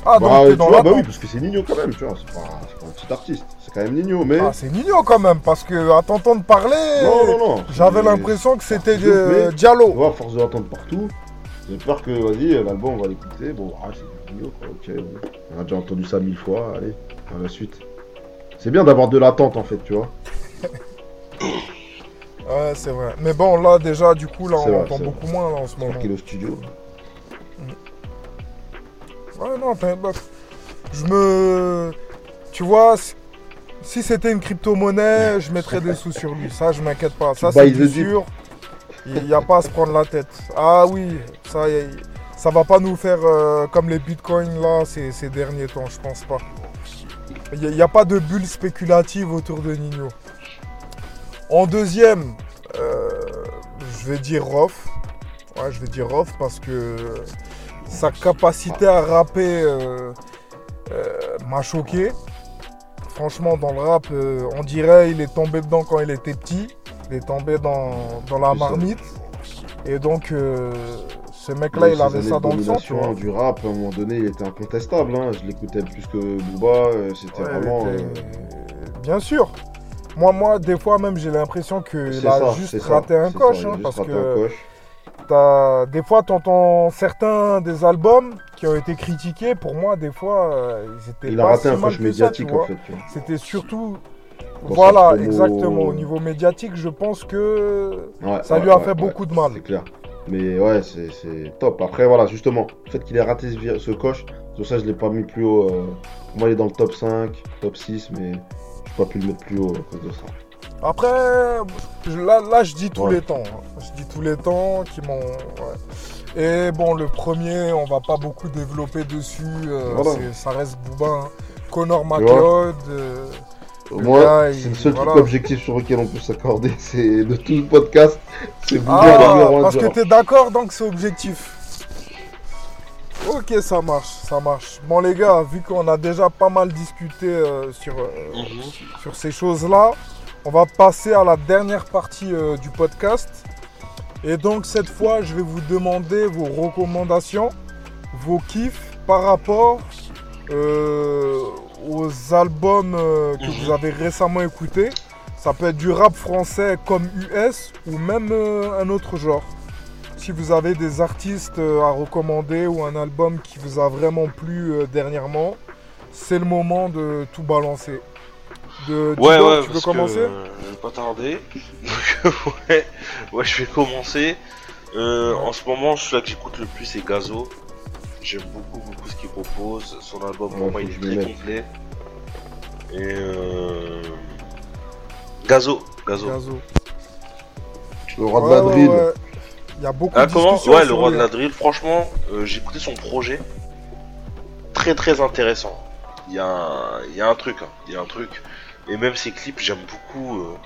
Ah, donc bah, t'es tu dans vois, la bah oui, parce que c'est Nino quand même, tu vois. C'est pas, un petit artiste, c'est quand même Nino, mais. Ah, c'est mignon quand même, parce que à t'entendre parler, non, non, non. j'avais l'impression que c'était euh, Diallo. Tu vois, à force de l'entendre partout, j'ai peur que, vas-y, l'album, on va l'écouter. Bon, ah, c'est Nino, quoi, ok. ouais. On a déjà entendu ça mille fois, allez, à la suite. C'est bien d'avoir de l'attente en fait, tu vois. Ouais, c'est vrai. Mais bon, là, déjà, du coup, là, on vrai, entend beaucoup moins là, en ce moment. Qu'il est au studio. Ouais, non, je me. Tu vois, si, c'était une crypto-monnaie, je mettrais des sous sur lui. Ça, je m'inquiète pas. Ça, c'est du sûr. Il n'y a pas à se prendre la tête. Ah oui, ça, ça va pas nous faire euh, comme les bitcoins là ces, derniers temps, je pense pas. Il n'y a, pas de bulle spéculative autour de Nino. En deuxième, euh, je vais dire Rof. Ouais, je vais dire Rof parce que sa capacité à rapper euh, m'a choqué. Franchement, dans le rap, on dirait il est tombé dedans quand il était petit. Il est tombé dans, dans la marmite. Et donc, euh, ce mec-là, il avait ça dans le sang, tu vois. du rap, à un moment donné, il était incontestable. Hein. Je l'écoutais plus que Booba, euh, c'était Ouais, vraiment. était- euh, Bien sûr. Moi, moi, des fois même, j'ai l'impression qu'il a ça, juste ça, raté un coche. ça, hein, parce que des fois, tu entends certains des albums qui ont été critiqués. Pour moi, des fois, ils étaient Il a raté si un coche ça, médiatique en fait. C'était surtout. Voilà, promo- exactement. Au niveau médiatique, je pense que Ouais, ça ouais, lui a ouais, fait beaucoup de mal. C'est clair. Mais ouais, c'est top. Après, voilà, justement, le fait qu'il ait raté ce, ce coche, c'est pour ça que je l'ai pas mis plus haut. euh, Moi, il est dans le top 5, top 6, mais je pas pu le mettre plus haut à cause de ça. Après, je- là, là, je dis tous les temps. hein. Je dis tous les temps qui m'ont. Et bon, le premier, on va pas beaucoup développer dessus. euh, Voilà. Ça reste Booba. hein. Connor McLeod. euh, Le Moi, c'est le seul voilà. truc objectif sur lequel on peut s'accorder, c'est de tout le podcast, c'est Booba Ah, parce que t'es d'accord, donc c'est objectif. Ok, ça marche, ça marche. Bon, les gars, vu qu'on a déjà pas mal discuté euh, sur, euh, Mhm. sur ces choses-là, on va passer à la dernière partie euh, du podcast. Et donc, cette fois, je vais vous demander vos recommandations, vos kiffs par rapport euh, aux albums euh, que Mhm. vous avez récemment écoutés. Ça peut être du rap français comme US ou même euh, un autre genre. Si vous avez des artistes euh, à recommander ou un album qui vous a vraiment plu dernièrement, c'est le moment de tout balancer. De, Ouais, Dido, ouais, tu veux commencer? je vais pas tarder. Donc, ouais, ouais, je vais commencer. En ce moment, celui-là que j'écoute le plus, c'est Gazo. J'aime beaucoup, beaucoup ce qu'il propose. Son album, pour Ouais, moi, il est très complet. Et euh... Gazo, Gazo. Gazo. Le roi de la drill. ouais. Il y a beaucoup Ah, de comment Ouais, le roi de la hein. drill. Franchement, euh, j'ai écouté son projet. Très, très intéressant. Il y, a un... il y a un truc, hein. il y a un truc. Et même ses clips, j'aime beaucoup. euh,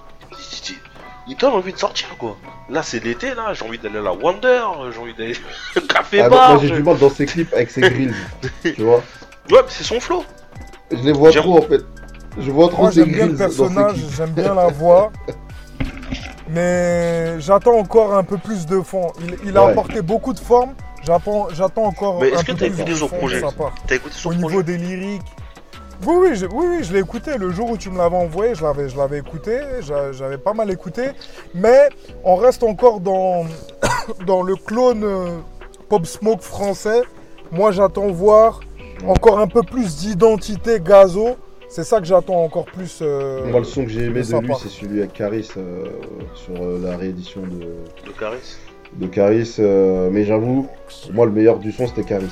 il- donne envie de sortir, quoi. Là, c'est l'été, là. J'ai envie d'aller à la Wonder. J'ai envie d'aller au café Ah, bar. moi, j'ai je- du mal dans ses clips avec ses grilles, tu vois. Ouais, mais c'est son flow. Je les vois trop en fait. Je vois trop Moi ses j'aime bien grilles le personnage, j'aime bien la voix. Mais j'attends encore un peu plus de fond. Il, il a Ouais. apporté beaucoup de formes. J'attends encore Mais un est-ce que peu t'as plus écouté de son fond projet. T'as écouté son Au projet niveau des lyriques. Oui, oui, je, oui, oui, je l'ai écouté. Le jour où tu me l'avais envoyé, je l'avais, je l'avais écouté. J'a- J'avais pas mal écouté. Mais on reste encore dans, dans le clone euh, Pop Smoke français. Moi, j'attends voir encore un peu plus d'identité Gazo. C'est ça que j'attends encore plus. euh, Moi, le son que j'ai aimé de de lui, c'est celui avec Caris euh, sur euh, la réédition de, Le Caris de Caris. euh, mais j'avoue, pour moi, le meilleur du son, c'était Caris.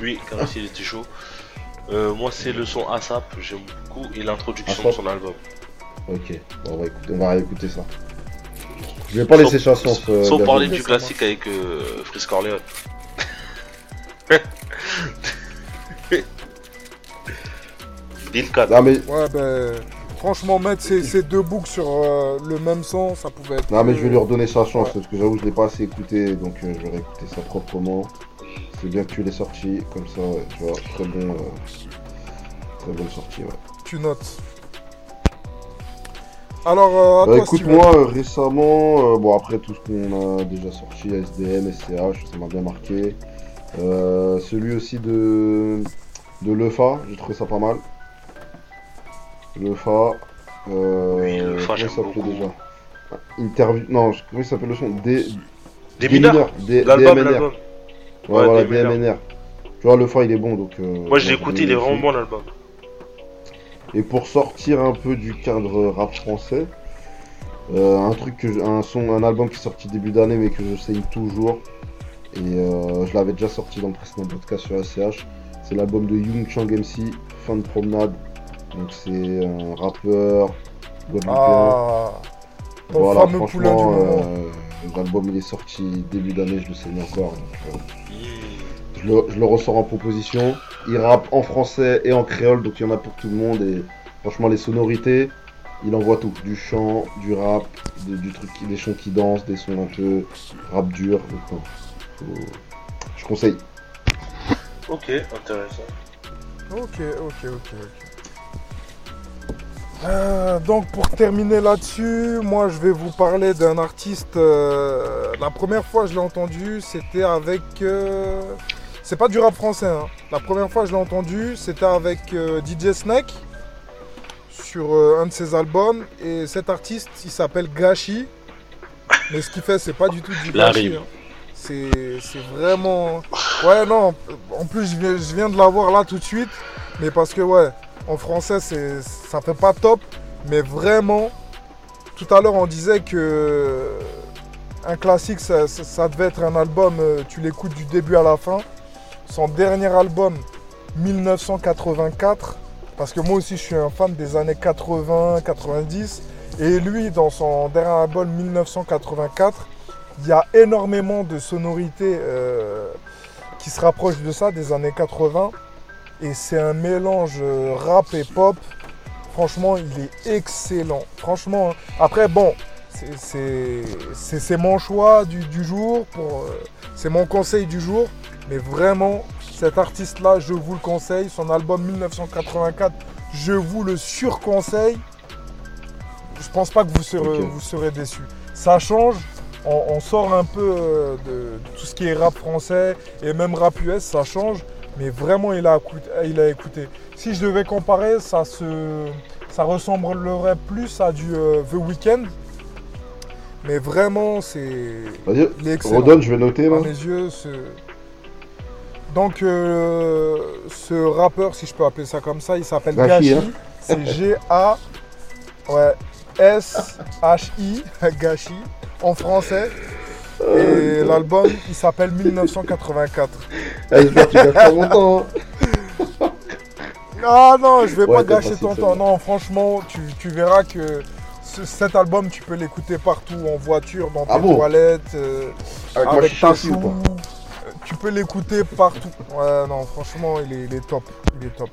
Oui, Caris il était chaud. Euh, moi c'est le son ASAP, j'aime beaucoup, et l'introduction de son album. Ok, bon, on va écouter, on va réécouter ça. Je vais pas laisser ça sans. euh, sans parler du classique avec euh, Frisk Corleone. Bill 4. Non mais, Ouais, ben. Franchement, mettre ces, ces deux boucles sur euh, le même son, ça pouvait être. non, mais je vais lui euh, redonner sa chance Ouais. parce que j'avoue, je l'ai pas assez écouté donc euh, je vais réécouter ça proprement. C'est bien que tu l'aies sorti comme ça, ouais, tu vois, très bon. euh, très bonne sortie, ouais. Tu notes. Alors, euh, à Bah toi, écoute Steven. moi euh, récemment, euh, bon après tout ce qu'on a déjà sorti, SDM, SCH, ça m'a bien marqué. Euh, celui aussi de, de Lefa, j'ai trouvé ça pas mal. Lefa. Euh, Oui, Lefa, j'aime beaucoup. déjà? Interview. Non, je- comment il s'appelle le son? D... Des mineurs D- L'album, DMNR. l'album. Ouais, Ouais, voilà, DMNR. DMNR. Tu vois, Lefa il est bon donc. euh, Moi j'ai je écouté, l'ai il est vraiment bon l'album. Et pour sortir un peu du cadre rap français, euh, un truc que je- un son, un album qui est sorti début d'année mais que je saigne toujours. Et euh, je l'avais déjà sorti dans le précédent podcast sur SCH. C'est l'album de Young Chang MC, Fin de promenade. Donc c'est un rappeur. Ah, voilà, du franchement, moment. euh, l'album il est sorti début d'année, je le saigne encore. donc, euh, je le, je le ressors en proposition. Il rappe en français et en créole, donc il y en a pour tout le monde. Et franchement, les sonorités, il envoie tout. Du chant, du rap, de- du truc, des chants qui dansent, des sons un peu rap dur. Donc, faut- Je conseille. Ok, intéressant. Ok, ok, ok, ok. Euh, donc pour terminer là-dessus, moi je vais vous parler d'un artiste. euh, la première fois que je l'ai entendu, c'était avec. euh, c'est pas du rap français. hein. La première fois que je l'ai entendu, c'était avec DJ Snake sur un de ses albums. Et cet artiste, il s'appelle Gashi. Mais ce qu'il fait, c'est pas du tout du Gashi. hein. C'est vraiment. Ouais, non. En plus, je viens de l'avoir là tout de suite. Mais parce que, ouais, en français, ça fait pas top. Mais vraiment, tout à l'heure, on disait que un classique, ça devait être un album, euh, tu l'écoutes du début à la fin. Son dernier album, 1984. Parce que moi aussi, je suis un fan des années 80, 90. Et lui, dans son dernier album, 1984, il y a énormément de sonorités euh, qui se rapprochent de ça, des années 80. Et c'est un mélange euh, rap et pop. Franchement, il est excellent. Franchement, hein. après, bon, c'est- mon choix du, du jour. euh, c'est mon conseil du jour. Mais vraiment, cet artiste-là, je vous le conseille. Son album 1984, je vous le surconseille. Je pense pas que vous serez, vous serez déçus. Ça change. On, on sort un peu euh, de tout ce qui est rap français et même rap US, ça change. Mais vraiment, il a, écouté, il a écouté. Si je devais comparer, ça, se, ça ressemblerait plus à du euh, The Weeknd. Mais vraiment, c'est. Vas-y, redonne, je vais noter. Là. À mes yeux, ce... Donc, euh, ce rappeur, si je peux appeler ça comme ça, il s'appelle Gachi, Gachi. hein. C'est G-A. Ouais. S-H-I. Gachi. En français. Et l'album, il s'appelle 1984. Ah, J'espère que tu gâches pas mon temps. hein. Ah non, je vais Ouais, pas gâcher ton temps. Non, franchement, tu, tu verras que ce- cet album, tu peux l'écouter partout, en voiture, dans tes Ah bon toilettes, euh, Avec ta chou. Euh, Tu peux l'écouter partout. Ouais, non, franchement, il est, il est top. Il est top.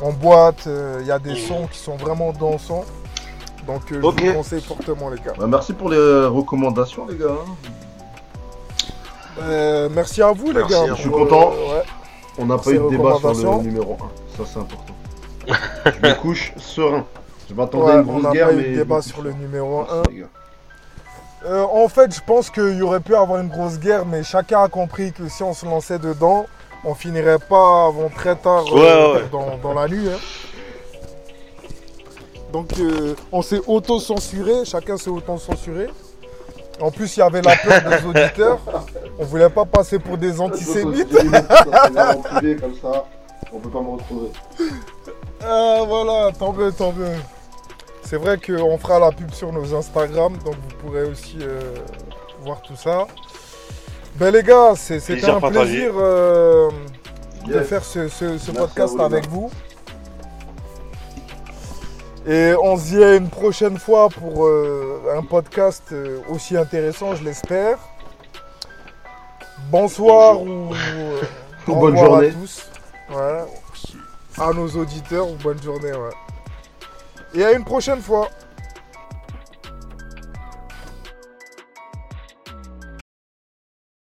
En boîte, euh, il y a des sons qui sont vraiment dansants. Donc, euh, je vous conseille fortement, les gars. Bah, merci pour les recommandations, les gars. Euh, merci à vous, les gars. Je suis content. ouais. On n'a pas eu de débat sur le numéro 1. Ça, c'est important. je me couche serein. Je m'attendais Ouais, à une on grosse n'a guerre, pas eu mais. de débat sur le numéro 1. Merci, les gars. Euh, en fait, je pense qu'il y aurait pu avoir une grosse guerre, mais chacun a compris que si on se lançait dedans, on finirait pas avant très tard euh, Ouais, ouais. Dans, dans la nuit. hein. Donc, euh, on s'est auto-censuré, chacun s'est auto-censuré. En plus, il y avait la peur des auditeurs. On voulait pas passer pour des antisémites. comme ça, on peut pas me retrouver. Ah voilà, tant mieux, tant mieux. C'est vrai qu'on fera la pub sur nos Instagram, donc vous pourrez aussi euh, voir tout ça. Ben les gars, c'est- c'était un plaisir euh, de faire ce, ce- ce Merci podcast avec vous. Et on se dit à une prochaine fois pour euh, un podcast euh, aussi intéressant, je l'espère. Bonsoir ou, euh, bonne journée. à tous. Ouais. À nos auditeurs ou bonne journée. Ouais. Et à une prochaine fois.